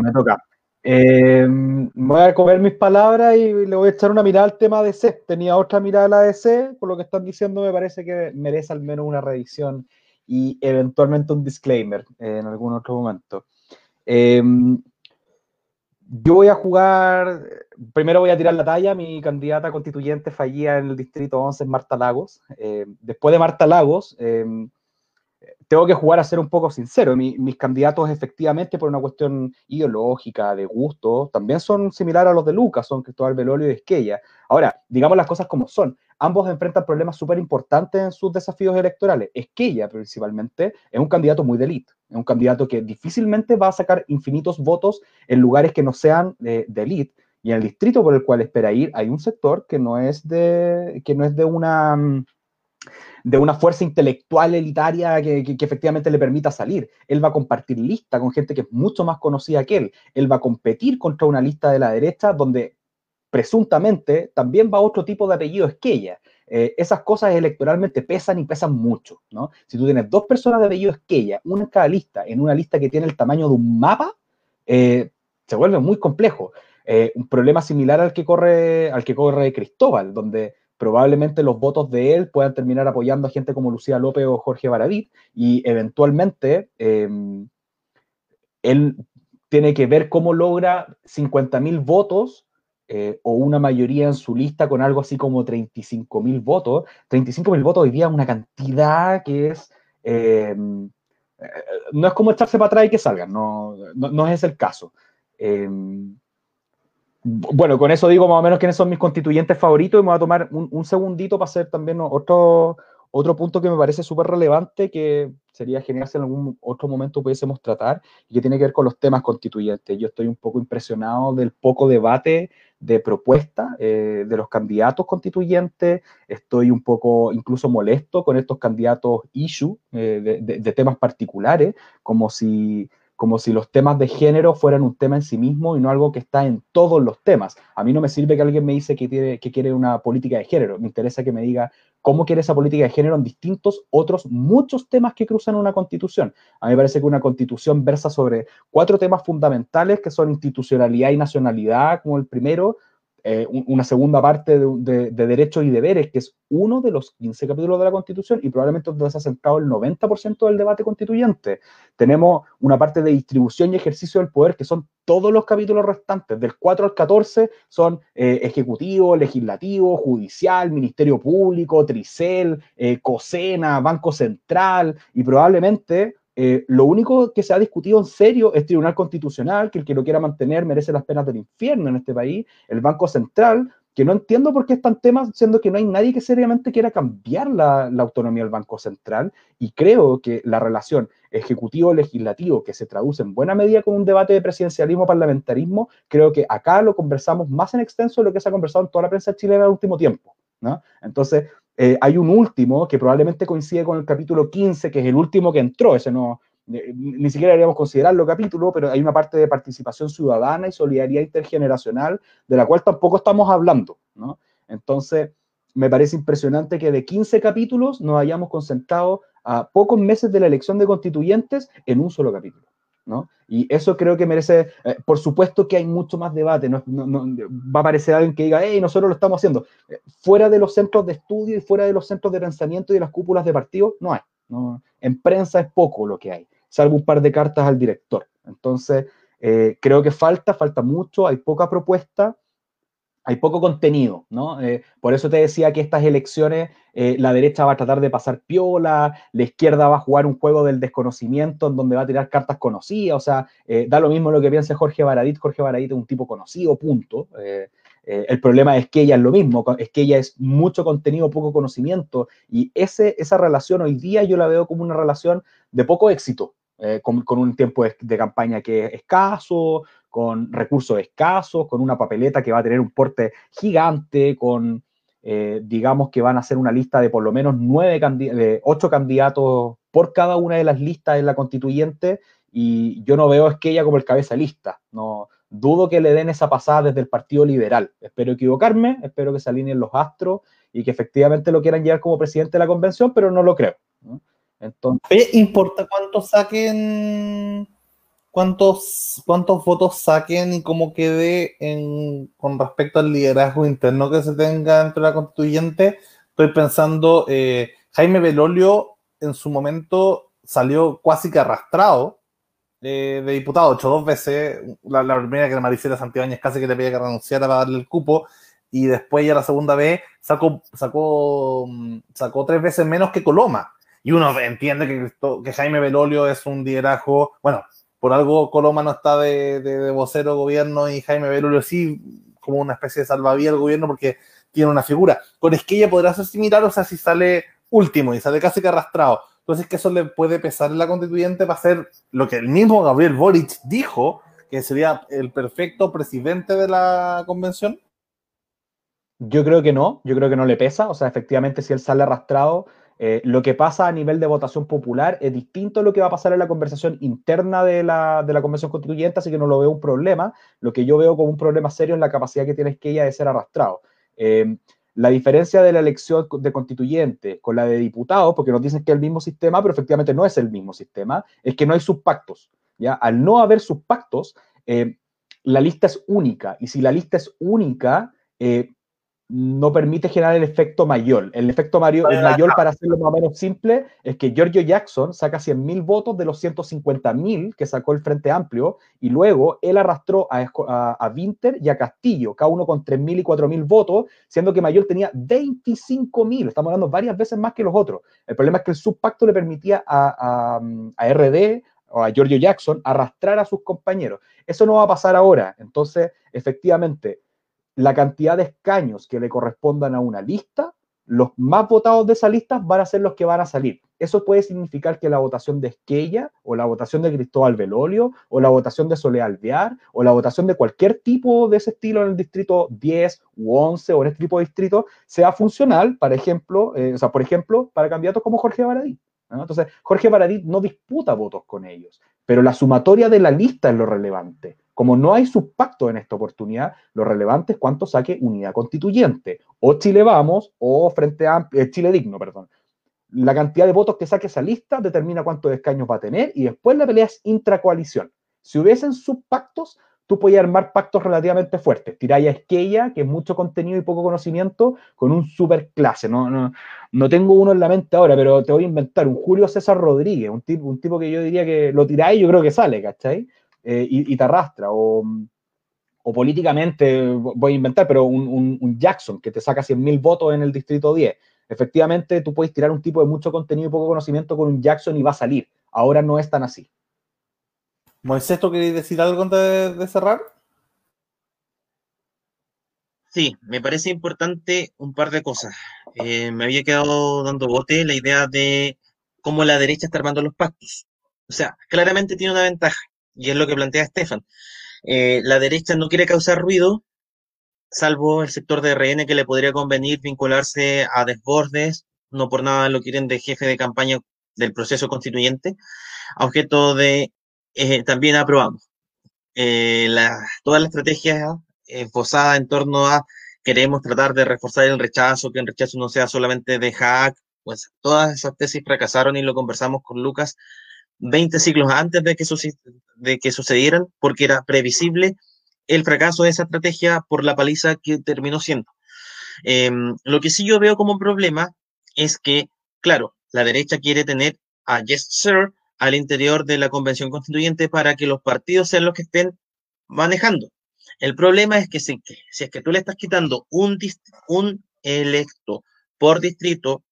me toca. Eh, voy a comer mis palabras y le voy a echar una mirada al tema de C. Tenía otra mirada a la DC, por lo que están diciendo me parece que merece al menos una revisión y eventualmente un disclaimer en algún otro momento. Yo voy a jugar primero voy a tirar la talla. Mi candidata constituyente fallía en el distrito 11 es Marta Lagos. Eh, después de Marta Lagos, eh, tengo que jugar a ser un poco sincero. mis candidatos, efectivamente, por una cuestión ideológica, de gusto, también son similares a los de Lucas, son Cristóbal Belolio y Esquella. Ahora, digamos las cosas como son. Ambos enfrentan problemas súper importantes en sus desafíos electorales. Esquella, principalmente, es un candidato muy de. Un candidato que difícilmente va a sacar infinitos votos en lugares que no sean de, de y en el distrito por el cual espera ir hay un sector que no es de, que no es de una mm, de una fuerza intelectual elitaria que, efectivamente le permita salir. Él va a compartir lista con gente que es mucho más conocida que él. Él va a competir contra una lista de la derecha donde presuntamente también va otro tipo de apellido que ella. Eh, esas cosas electoralmente pesan y pesan mucho, ¿no? Si tú tienes dos personas de apellido ella una en cada lista, en una lista que tiene el tamaño de un mapa, eh, se vuelve muy complejo. Eh, un problema similar al que corre, al que corre Cristóbal, donde probablemente los votos de él puedan terminar apoyando a gente como Lucía López o Jorge Baradit y eventualmente em, él tiene que ver cómo logra 50.000 votos eh, o una mayoría en su lista con algo así como 35.000 votos. 35.000 votos hoy día es una cantidad que es... Eh, no es como echarse para atrás y que salgan, no, no, es el caso. Em, bueno, con eso digo más o menos quiénes son mis constituyentes favoritos y me voy a tomar un, segundito para hacer también otro, otro punto que me parece súper relevante que sería genial si en algún otro momento pudiésemos tratar y que tiene que ver con los temas constituyentes. Yo estoy un poco impresionado del poco debate de propuesta eh, de los candidatos constituyentes, estoy un poco incluso molesto con estos candidatos issue eh, de temas particulares, como si como si los temas de género fueran un tema en sí mismo y no algo que está en todos los temas. A mí no me sirve que alguien me dice que, tiene, que quiere una política de género, me interesa que me diga cómo quiere esa política de género en distintos otros, muchos temas que cruzan una constitución. A mí me parece que una constitución versa sobre cuatro temas fundamentales que son institucionalidad y nacionalidad como el primero, eh, una segunda parte de, derechos y deberes, que es uno de los 15 capítulos de la Constitución y probablemente donde se ha centrado el 90% del debate constituyente. Tenemos una parte de distribución y ejercicio del poder, que son todos los capítulos restantes, del 4 al 14 son eh, ejecutivo, legislativo, judicial, ministerio público, Tricel, eh, Banco Central y probablemente eh, lo único que se ha discutido en serio es Tribunal Constitucional, que el que lo quiera mantener merece las penas del infierno en este país, el Banco Central, que no entiendo por qué están temas, siendo que no hay nadie que seriamente quiera cambiar la, autonomía del Banco Central, y creo que la relación ejecutivo-legislativo, que se traduce en buena medida con un debate de presidencialismo-parlamentarismo, creo que acá lo conversamos más en extenso de lo que se ha conversado en toda la prensa chilena en el último tiempo. ¿no? Entonces, eh, hay un último que probablemente coincide con el capítulo 15, que es el último que entró, ese no, eh, ni siquiera deberíamos considerarlo capítulo, pero hay una parte de participación ciudadana y solidaridad intergeneracional de la cual tampoco estamos hablando. Entonces, me parece impresionante que de 15 capítulos nos hayamos concentrado a pocos meses de la elección de constituyentes en un solo capítulo. Y eso creo que merece, eh, por supuesto que hay mucho más debate, no, va a aparecer alguien que diga, hey, nosotros lo estamos haciendo. Eh, fuera de los centros de estudio y fuera de los centros de pensamiento y de las cúpulas de partido, no hay. En prensa es poco lo que hay, salvo un par de cartas al director. Entonces, eh, creo que falta, falta mucho, hay poca propuesta hay poco contenido, ¿no? Eh, por eso te decía que estas elecciones eh, la derecha va a tratar de pasar piola, la izquierda va a jugar un juego del desconocimiento en donde va a tirar cartas conocidas, o sea, eh, da lo mismo lo que piense Jorge Baradit, Jorge Baradit es un tipo conocido, punto. el problema es que ella es lo mismo, es que ella es mucho contenido, poco conocimiento, y ese, esa relación hoy día yo la veo como una relación de poco éxito, con, un tiempo de, campaña que es escaso, con recursos escasos, con una papeleta que va a tener un porte gigante, con, eh, digamos que van a ser una lista de por lo menos nueve ocho candidatos por cada una de las listas en la constituyente, y yo no veo a ella como el cabeza lista, no dudo que le den esa pasada desde el Partido Liberal. Espero equivocarme, espero que se alineen los astros y que efectivamente lo quieran llevar como presidente de la convención, pero no lo creo. Entonces, ¿importa cuánto saquen cuántos, cuántos votos saquen y cómo quede con respecto al liderazgo interno que se tenga dentro de la constituyente. Estoy pensando, eh, Jaime Belolio en su momento salió casi que arrastrado eh, de diputado, hecho dos veces. La, primera que Maricela Santibáñez casi que le pedía que renunciara para darle el cupo. Y después ya la segunda vez sacó, sacó, sacó tres veces menos que Coloma. Y uno entiende que, que Jaime Belolio es un liderazgo, bueno, por algo Coloma no está de, de, vocero gobierno y Jaime Belulio sí, como una especie de salvavidas del gobierno porque tiene una figura. Con Esquella podrá ser similar, o sea, si sale último y sale casi que arrastrado. Entonces, que eso le puede pesar en la constituyente para hacer lo que el mismo Gabriel Boric dijo, que sería el perfecto presidente de la convención. Yo creo que no, yo creo que no le pesa. O sea, efectivamente, si él sale arrastrado, eh, lo que pasa a nivel de votación popular es distinto a lo que va a pasar en la conversación interna de la, de la Convención Constituyente, así que no lo veo un problema. Lo que yo veo como un problema serio es la capacidad que tiene ella de ser arrastrado. Eh, la diferencia de la elección de constituyente con la de diputados, porque nos dicen que es el mismo sistema, pero efectivamente no es el mismo sistema, es que no hay subpactos. ¿ya? Al no haber subpactos, eh, la lista es única. Y si la lista es única, no permite generar el efecto mayor. El efecto mayor, el mayor, para hacerlo más o menos simple, es que Giorgio Jackson saca 100.000 votos de los 150.000 que sacó el Frente Amplio, y luego él arrastró a, a, Winter y a Castillo, cada uno con 3.000 y 4.000 votos, siendo que Mayor tenía 25.000, estamos hablando varias veces más que los otros. El problema es que el subpacto le permitía a, a, a RD o a Giorgio Jackson arrastrar a sus compañeros. Eso no va a pasar ahora. Entonces, efectivamente, la cantidad de escaños que le correspondan a una lista, los más votados de esa lista van a ser los que van a salir. Eso puede significar que la votación de Esquella, o la votación de Cristóbal Velolio, o la votación de Soledad Alvear, o la votación de cualquier tipo de ese estilo en el distrito 10 u 11 o en este tipo de distrito, sea funcional, por ejemplo, eh, o sea, por ejemplo, para candidatos como Jorge Baradí. Entonces, Jorge Baradí no disputa votos con ellos, pero la sumatoria de la lista es lo relevante. Como no hay subpacto en esta oportunidad, lo relevante es cuánto saque unidad constituyente, o Chile Vamos, o Frente Amplio, eh, Chile Digno, perdón. La cantidad de votos que saque esa lista determina cuántos escaños va a tener y después la pelea es intracoalición. Si hubiesen subpactos, tú podías armar pactos relativamente fuertes. Tiráis Esquella, que es mucho contenido y poco conocimiento, con un super clase. No, no, no tengo uno en la mente ahora, pero te voy a inventar un Julio César Rodríguez, un tipo, un tipo que yo diría que lo tiráis y yo creo que sale, ¿cachai? Eh, y, te arrastra. O, políticamente, voy a inventar, pero un, Jackson que te saca 100.000 votos en el distrito 10. Efectivamente, tú puedes tirar un tipo de mucho contenido y poco conocimiento con un Jackson y va a salir. Ahora no es tan así. Moisés, ¿tú querías decir algo antes de, cerrar? Sí, me parece importante un par de cosas. Eh, me había quedado dando bote la idea de cómo la derecha está armando los pactos. O sea, claramente tiene una ventaja y es lo que plantea Stefan. Eh, la derecha no quiere causar ruido, salvo el sector de RN que le podría convenir vincularse a desbordes, no por nada lo quieren de jefe de campaña del proceso constituyente, objeto de eh, también aprobamos. Eh, la, toda la estrategia esbozada en torno a queremos tratar de reforzar el rechazo, que el rechazo no sea solamente de hack, pues todas esas tesis fracasaron y lo conversamos con Lucas 20 siglos antes de que, de que sucedieran, porque era previsible el fracaso de esa estrategia por la paliza que terminó siendo. Em, lo que sí yo veo como un problema es que, claro, la derecha quiere tener a Yes Sir al interior de la convención constituyente para que los partidos sean los que estén manejando. El problema es que si, es que tú le estás quitando un, un electo por distrito,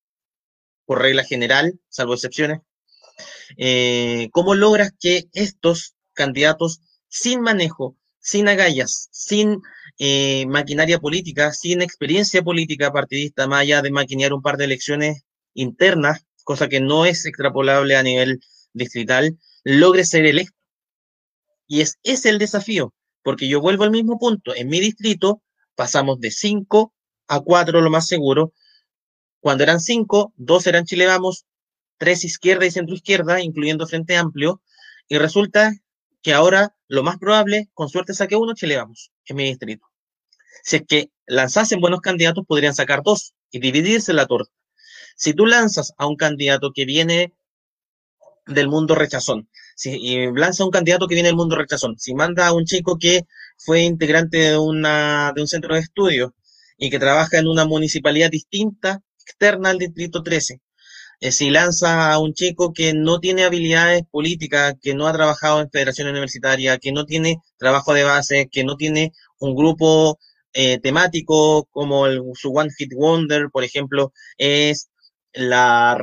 por regla general, salvo excepciones, eh, ¿Cómo logras que estos candidatos sin manejo, sin agallas, sin eh, maquinaria política, sin experiencia política partidista, más allá de maquinear un par de elecciones internas, cosa que no es extrapolable a nivel distrital, logre ser electo? Y es, es el desafío, porque yo vuelvo al mismo punto. En mi distrito pasamos de 5 a 4, lo más seguro. Cuando eran 5, 2 eran Chile Vamos, tres izquierda y centro izquierda, incluyendo Frente Amplio, y resulta que ahora lo más probable, con suerte saque uno, Chile vamos, en mi distrito. Si es que lanzasen buenos candidatos, podrían sacar dos y dividirse la torta. Si tú lanzas a un candidato que viene del mundo rechazón, si y lanza a un candidato que viene del mundo rechazón, si manda a un chico que fue integrante de, una, de un centro de estudio y que trabaja en una municipalidad distinta, externa al distrito 13, eh, si lanza a un chico que no tiene habilidades políticas, que no ha trabajado en federación universitaria, que no tiene trabajo de base, que no tiene un grupo eh, temático como el, su One Hit Wonder, por ejemplo, es la...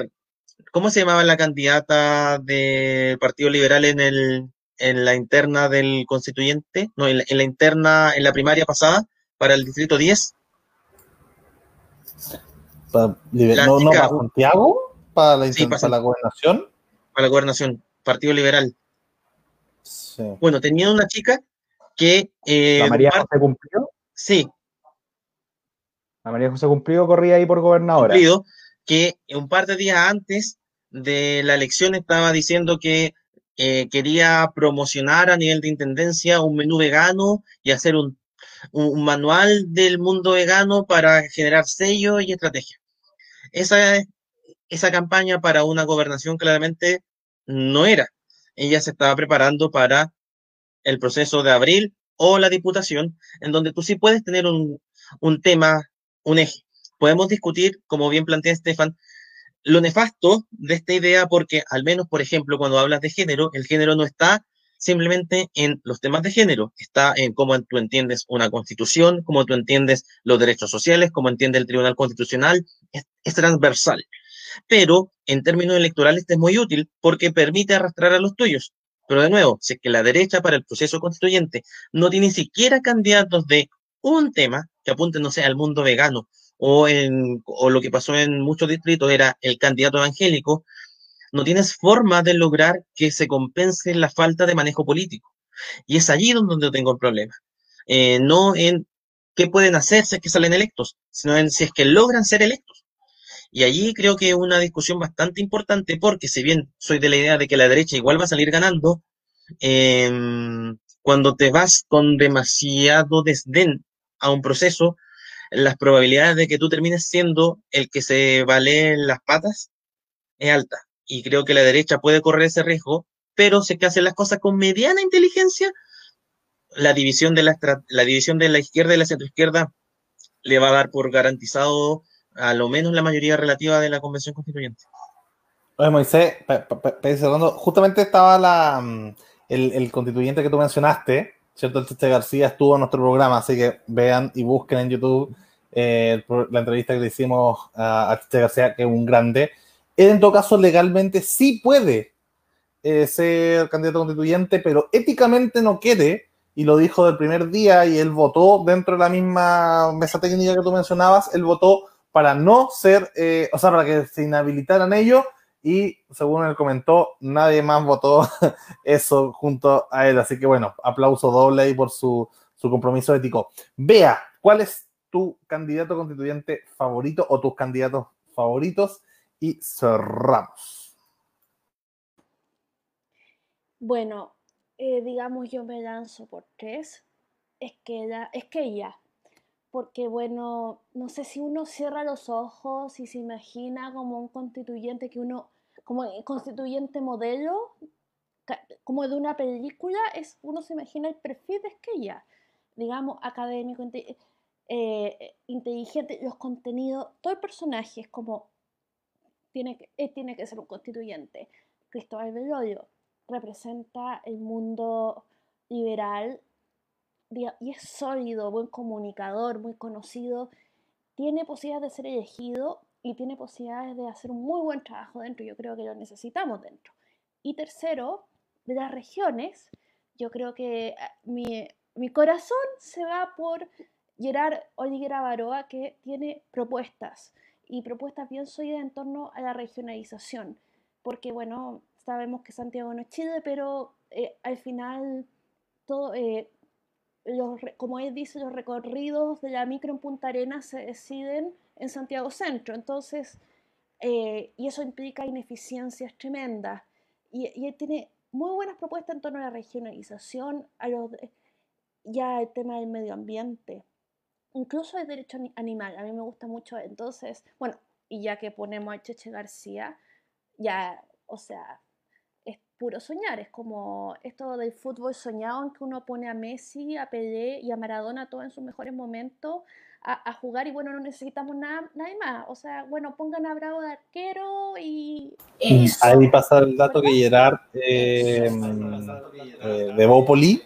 ¿Cómo se llamaba la candidata del Partido Liberal en, el, en la interna del constituyente? No, en la, interna, en la primaria pasada, para el distrito 10. no, no, para Santiago para la, gobernación. Para la gobernación, Partido Liberal. Bueno, tenía una chica que... Eh, ¿La María José Cumplido? Sí. La María José Cumplido corría ahí por gobernadora. Cumplido, que un par de días antes de la elección estaba diciendo que eh, quería promocionar a nivel de intendencia un menú vegano y hacer un, un manual del mundo vegano para generar sello y estrategia. Esa esa campaña para una gobernación claramente no era. Ella se estaba preparando para el proceso de abril o la diputación, en donde tú sí puedes tener un, tema un eje. Podemos discutir, como bien plantea Estefan, lo nefasto de esta idea porque al menos, por ejemplo, cuando hablas de género, el género no está simplemente en los temas de género, está en cómo tú entiendes una constitución, cómo tú entiendes los derechos sociales, cómo entiende el Tribunal Constitucional, es, transversal. Pero en términos electorales este es muy útil porque permite arrastrar a los tuyos. Pero de nuevo, si es que la derecha para el proceso constituyente no tiene siquiera candidatos de un tema que apunten, no sé, al mundo vegano o, en, o lo que pasó en muchos distritos era el candidato evangélico, no tienes forma de lograr que se compense la falta de manejo político. Y es allí donde tengo el problema. Eh, no en qué pueden hacer si es que salen electos, sino en si es que logran ser electos. Y allí creo que es una discusión bastante importante porque si bien soy de la idea de que la derecha igual va a salir ganando, em, cuando te vas con demasiado desdén a un proceso, las probabilidades de que tú termines siendo el que se vale las patas es alta. Y creo que la derecha puede correr ese riesgo, pero si que hace las cosas con mediana inteligencia, la división de la, la división de la izquierda y la centroizquierda le va a dar por garantizado a lo menos la mayoría relativa de la convención constituyente. Oye, Moisés, justamente estaba la, mm, el, el, constituyente que tú mencionaste, ¿cierto? El Tete García estuvo en nuestro programa, así que vean y busquen en YouTube eh, la entrevista que le hicimos a, Tete García, que es un grande. Él, en todo caso, legalmente sí puede eh, ser candidato constituyente, pero éticamente no quiere, y lo dijo del primer día, y él votó dentro de la misma mesa técnica que tú mencionabas, él votó para no ser, eh, o sea, para que se inhabilitaran ellos, y según él comentó, nadie más votó <laughs> eso junto a él. Así que bueno, aplauso doble ahí por su, su compromiso ético. Vea, ¿cuál es tu candidato constituyente favorito o tus candidatos favoritos? Y cerramos. Bueno, eh, digamos yo me lanzo por tres. Es que, es que ella porque bueno, no sé si uno cierra los ojos y se imagina como un constituyente que uno, como constituyente modelo, como de una película, es, uno se imagina el perfil de Esquella, digamos, académico, eh, inteligente, los contenidos, todo el personaje es como, tiene que, eh, tiene que ser un constituyente. Cristóbal Beloyo representa el mundo liberal y es sólido, buen comunicador, muy conocido, tiene posibilidades de ser elegido y tiene posibilidades de hacer un muy buen trabajo dentro. Yo creo que lo necesitamos dentro. Y tercero, de las regiones, yo creo que ah, mi, mi corazón se va por Gerard Oliguera Baroa, que tiene propuestas y propuestas bien sólidas en torno a la regionalización. Porque, bueno, sabemos que Santiago no es Chile, pero eh, al final todo, eh, como él dice, los recorridos de la micro en Punta Arenas se deciden en Santiago Centro. Entonces, eh, y eso implica ineficiencias tremendas. Y, él tiene muy buenas propuestas en torno a la regionalización, a los, ya el tema del medio ambiente, incluso el derecho animal. A mí me gusta mucho. Entonces, bueno, y ya que ponemos a Cheche García, ya, o sea, puro soñar. Es como esto del fútbol soñado en que uno pone a Messi, a Pelé y a Maradona todo en sus mejores momentos a, jugar y bueno, no necesitamos nada, nadie más. O sea, bueno, pongan a Bravo de arquero y... Ahí pasa el dato que Gerard eh, eh, de Bópoli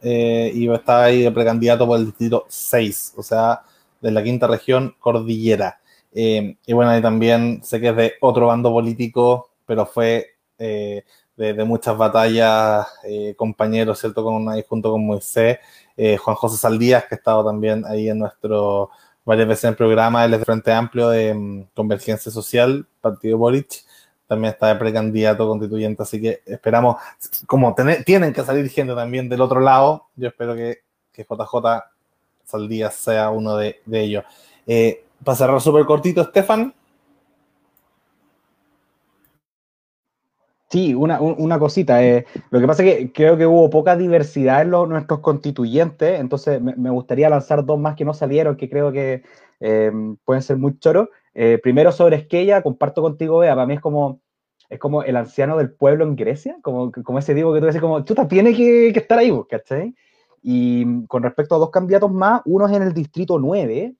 eh, y está ahí de precandidato por el distrito 6, o sea, de la quinta región cordillera. y bueno, ahí también sé que es de otro bando político, pero fue de, muchas batallas, eh, compañeros, ¿cierto? Con, ahí junto con Moisés, eh, Juan José Saldías, que ha estado también ahí en nuestro, varias veces en el programa, él es de Frente Amplio de mm, Convergencia Social, Partido Boric, también está de precandidato constituyente, así que esperamos, como tienen que salir gente también del otro lado, yo espero que, que JJ Saldías sea uno de, de ellos. Eh, para cerrar súper cortito, Estefan. Sí, una, una cosita. Eh, lo que pasa es que creo que hubo poca diversidad en los, nuestros constituyentes, entonces me, gustaría lanzar dos más que no salieron, que creo que eh, pueden ser muy choros. Eh, primero sobre Esquella, comparto contigo, Bea, para mí es como, es como el anciano del pueblo en Grecia, como, como ese digo que tú dices, como, chuta, tiene que, que estar ahí, ¿cachai? Y con respecto a dos candidatos más, uno es en el distrito 9,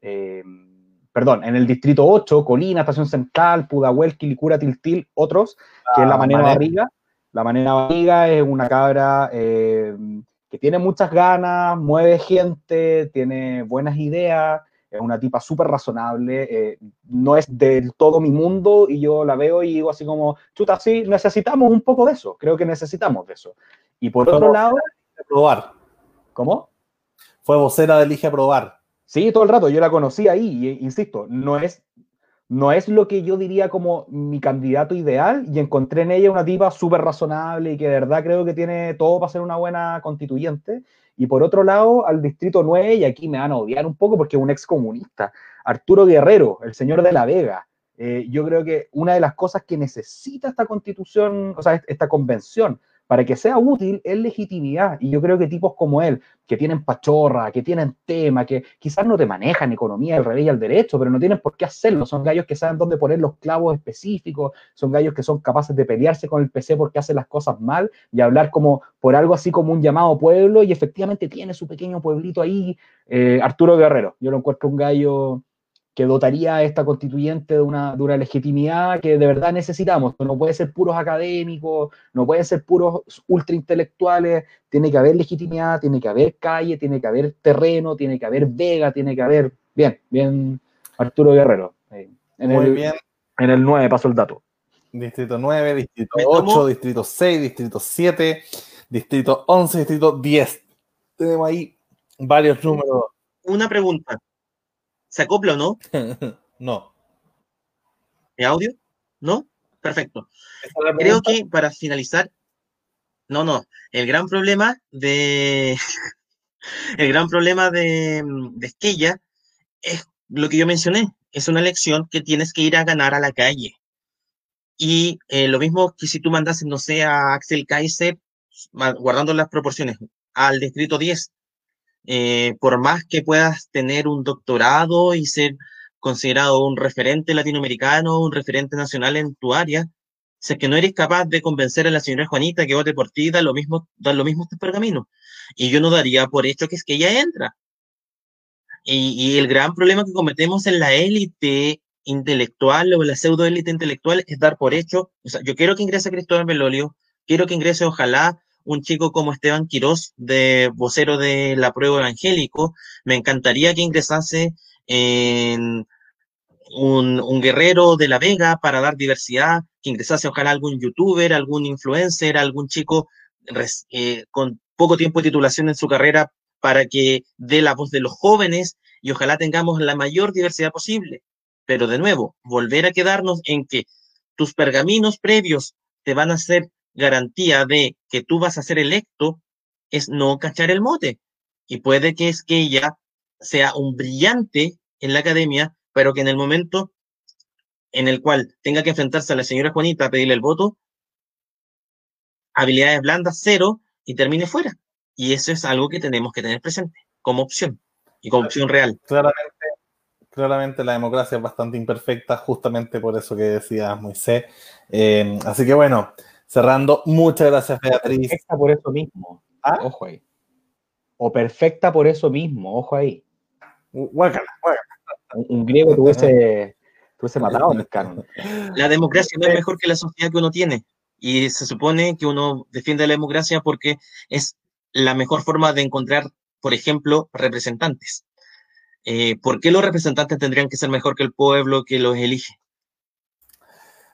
eh, perdón, en el distrito 8, Colina, Estación Central, Pudahuel, Quilicura, Tiltil, otros, que es la manera barriga. La manera barriga es una cabra eh, que tiene muchas ganas, mueve gente, tiene buenas ideas, es una tipa súper razonable, eh, no es del todo mi mundo y yo la veo y digo así como, chuta, sí, necesitamos un poco de eso, creo que necesitamos de eso. Y por otro lado... Probar. ¿Cómo? Fue vocera de Elige Probar. Sí, todo el rato, yo la conocí ahí, y, insisto, no es, no es lo que yo diría como mi candidato ideal, y encontré en ella una tipa súper razonable y que de verdad creo que tiene todo para ser una buena constituyente. Y por otro lado, al Distrito 9, y aquí me van a odiar un poco porque es un ex comunista, Arturo Guerrero, el señor de la Vega. Eh, yo creo que una de las cosas que necesita esta constitución, o sea, esta convención, para que sea útil es legitimidad. Y yo creo que tipos como él, que tienen pachorra, que tienen tema, que quizás no te manejan economía, el revés y el derecho, pero no tienen por qué hacerlo. Son gallos que saben dónde poner los clavos específicos, son gallos que son capaces de pelearse con el PC porque hacen las cosas mal y hablar como por algo así como un llamado pueblo y efectivamente tiene su pequeño pueblito ahí. Eh, Arturo Guerrero, yo lo encuentro un gallo que dotaría a esta constituyente de una, de legitimidad que de verdad necesitamos. No puede ser puros académicos, no pueden ser puros ultraintelectuales, tiene que haber legitimidad, tiene que haber calle, tiene que haber terreno, tiene que haber vega, tiene que haber... Bien, bien, Arturo Guerrero. En Muy el, bien. En el 9 paso el dato. Distrito 9, Distrito 8, Distrito 6, Distrito 7, Distrito 11, Distrito 10. Tenemos ahí varios números. Una pregunta. ¿Se acopla o no? <laughs> no. ¿Mi audio? ¿No? Perfecto. Creo que para finalizar, no, no, el gran problema de, <laughs> el gran problema de, de Esquella es lo que yo mencioné, es una elección que tienes que ir a ganar a la calle. Y eh, lo mismo que si tú mandas, no sé, a Axel Kaiser, guardando las proporciones, al distrito 10, eh, por más que puedas tener un doctorado y ser considerado un referente latinoamericano, un referente nacional en tu área, si es que no eres capaz de convencer a la señora Juanita que vote por ti, da lo mismo, da lo mismo este pergamino. Y yo no daría por hecho que es que ella entra. Y, el gran problema que cometemos en la élite intelectual o en la pseudo élite intelectual es dar por hecho, o sea, yo quiero que ingrese Cristóbal Belolio, quiero que ingrese ojalá un chico como Esteban Quirós, de vocero de la prueba evangélico. Me encantaría que ingresase en un, guerrero de la Vega para dar diversidad, que ingresase ojalá algún youtuber, algún influencer, algún chico eh, con poco tiempo de titulación en su carrera para que dé la voz de los jóvenes y ojalá tengamos la mayor diversidad posible. Pero de nuevo, volver a quedarnos en que tus pergaminos previos te van a hacer garantía de que tú vas a ser electo es no cachar el mote. Y puede que es que ella sea un brillante en la academia, pero que en el momento en el cual tenga que enfrentarse a la señora Juanita a pedirle el voto, habilidades blandas cero y termine fuera. Y eso es algo que tenemos que tener presente como opción y como opción real. Claramente, claramente la democracia es bastante imperfecta, justamente por eso que decía Moisés. Eh, así que bueno, Cerrando, muchas gracias, Beatriz. Perfecta por eso mismo. ¿Ah? Ojo ahí. O perfecta por eso mismo, ojo ahí. Un, griego tuviese, tuviese matado en el canon. La democracia no es mejor que la sociedad que uno tiene. Y se supone que uno defiende la democracia porque es la mejor forma de encontrar, por ejemplo, representantes. Eh, ¿Por qué los representantes tendrían que ser mejor que el pueblo que los elige?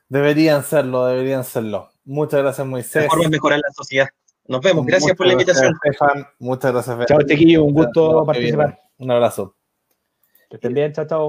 Deberían serlo, deberían serlo. Muchas gracias, Moisés. Mejor mejorar la sociedad. Nos vemos. Gracias por la invitación. Muchas gracias. Chao, chiquillo. Un gusto participar. Un abrazo. Que estén bien. Chao, chao.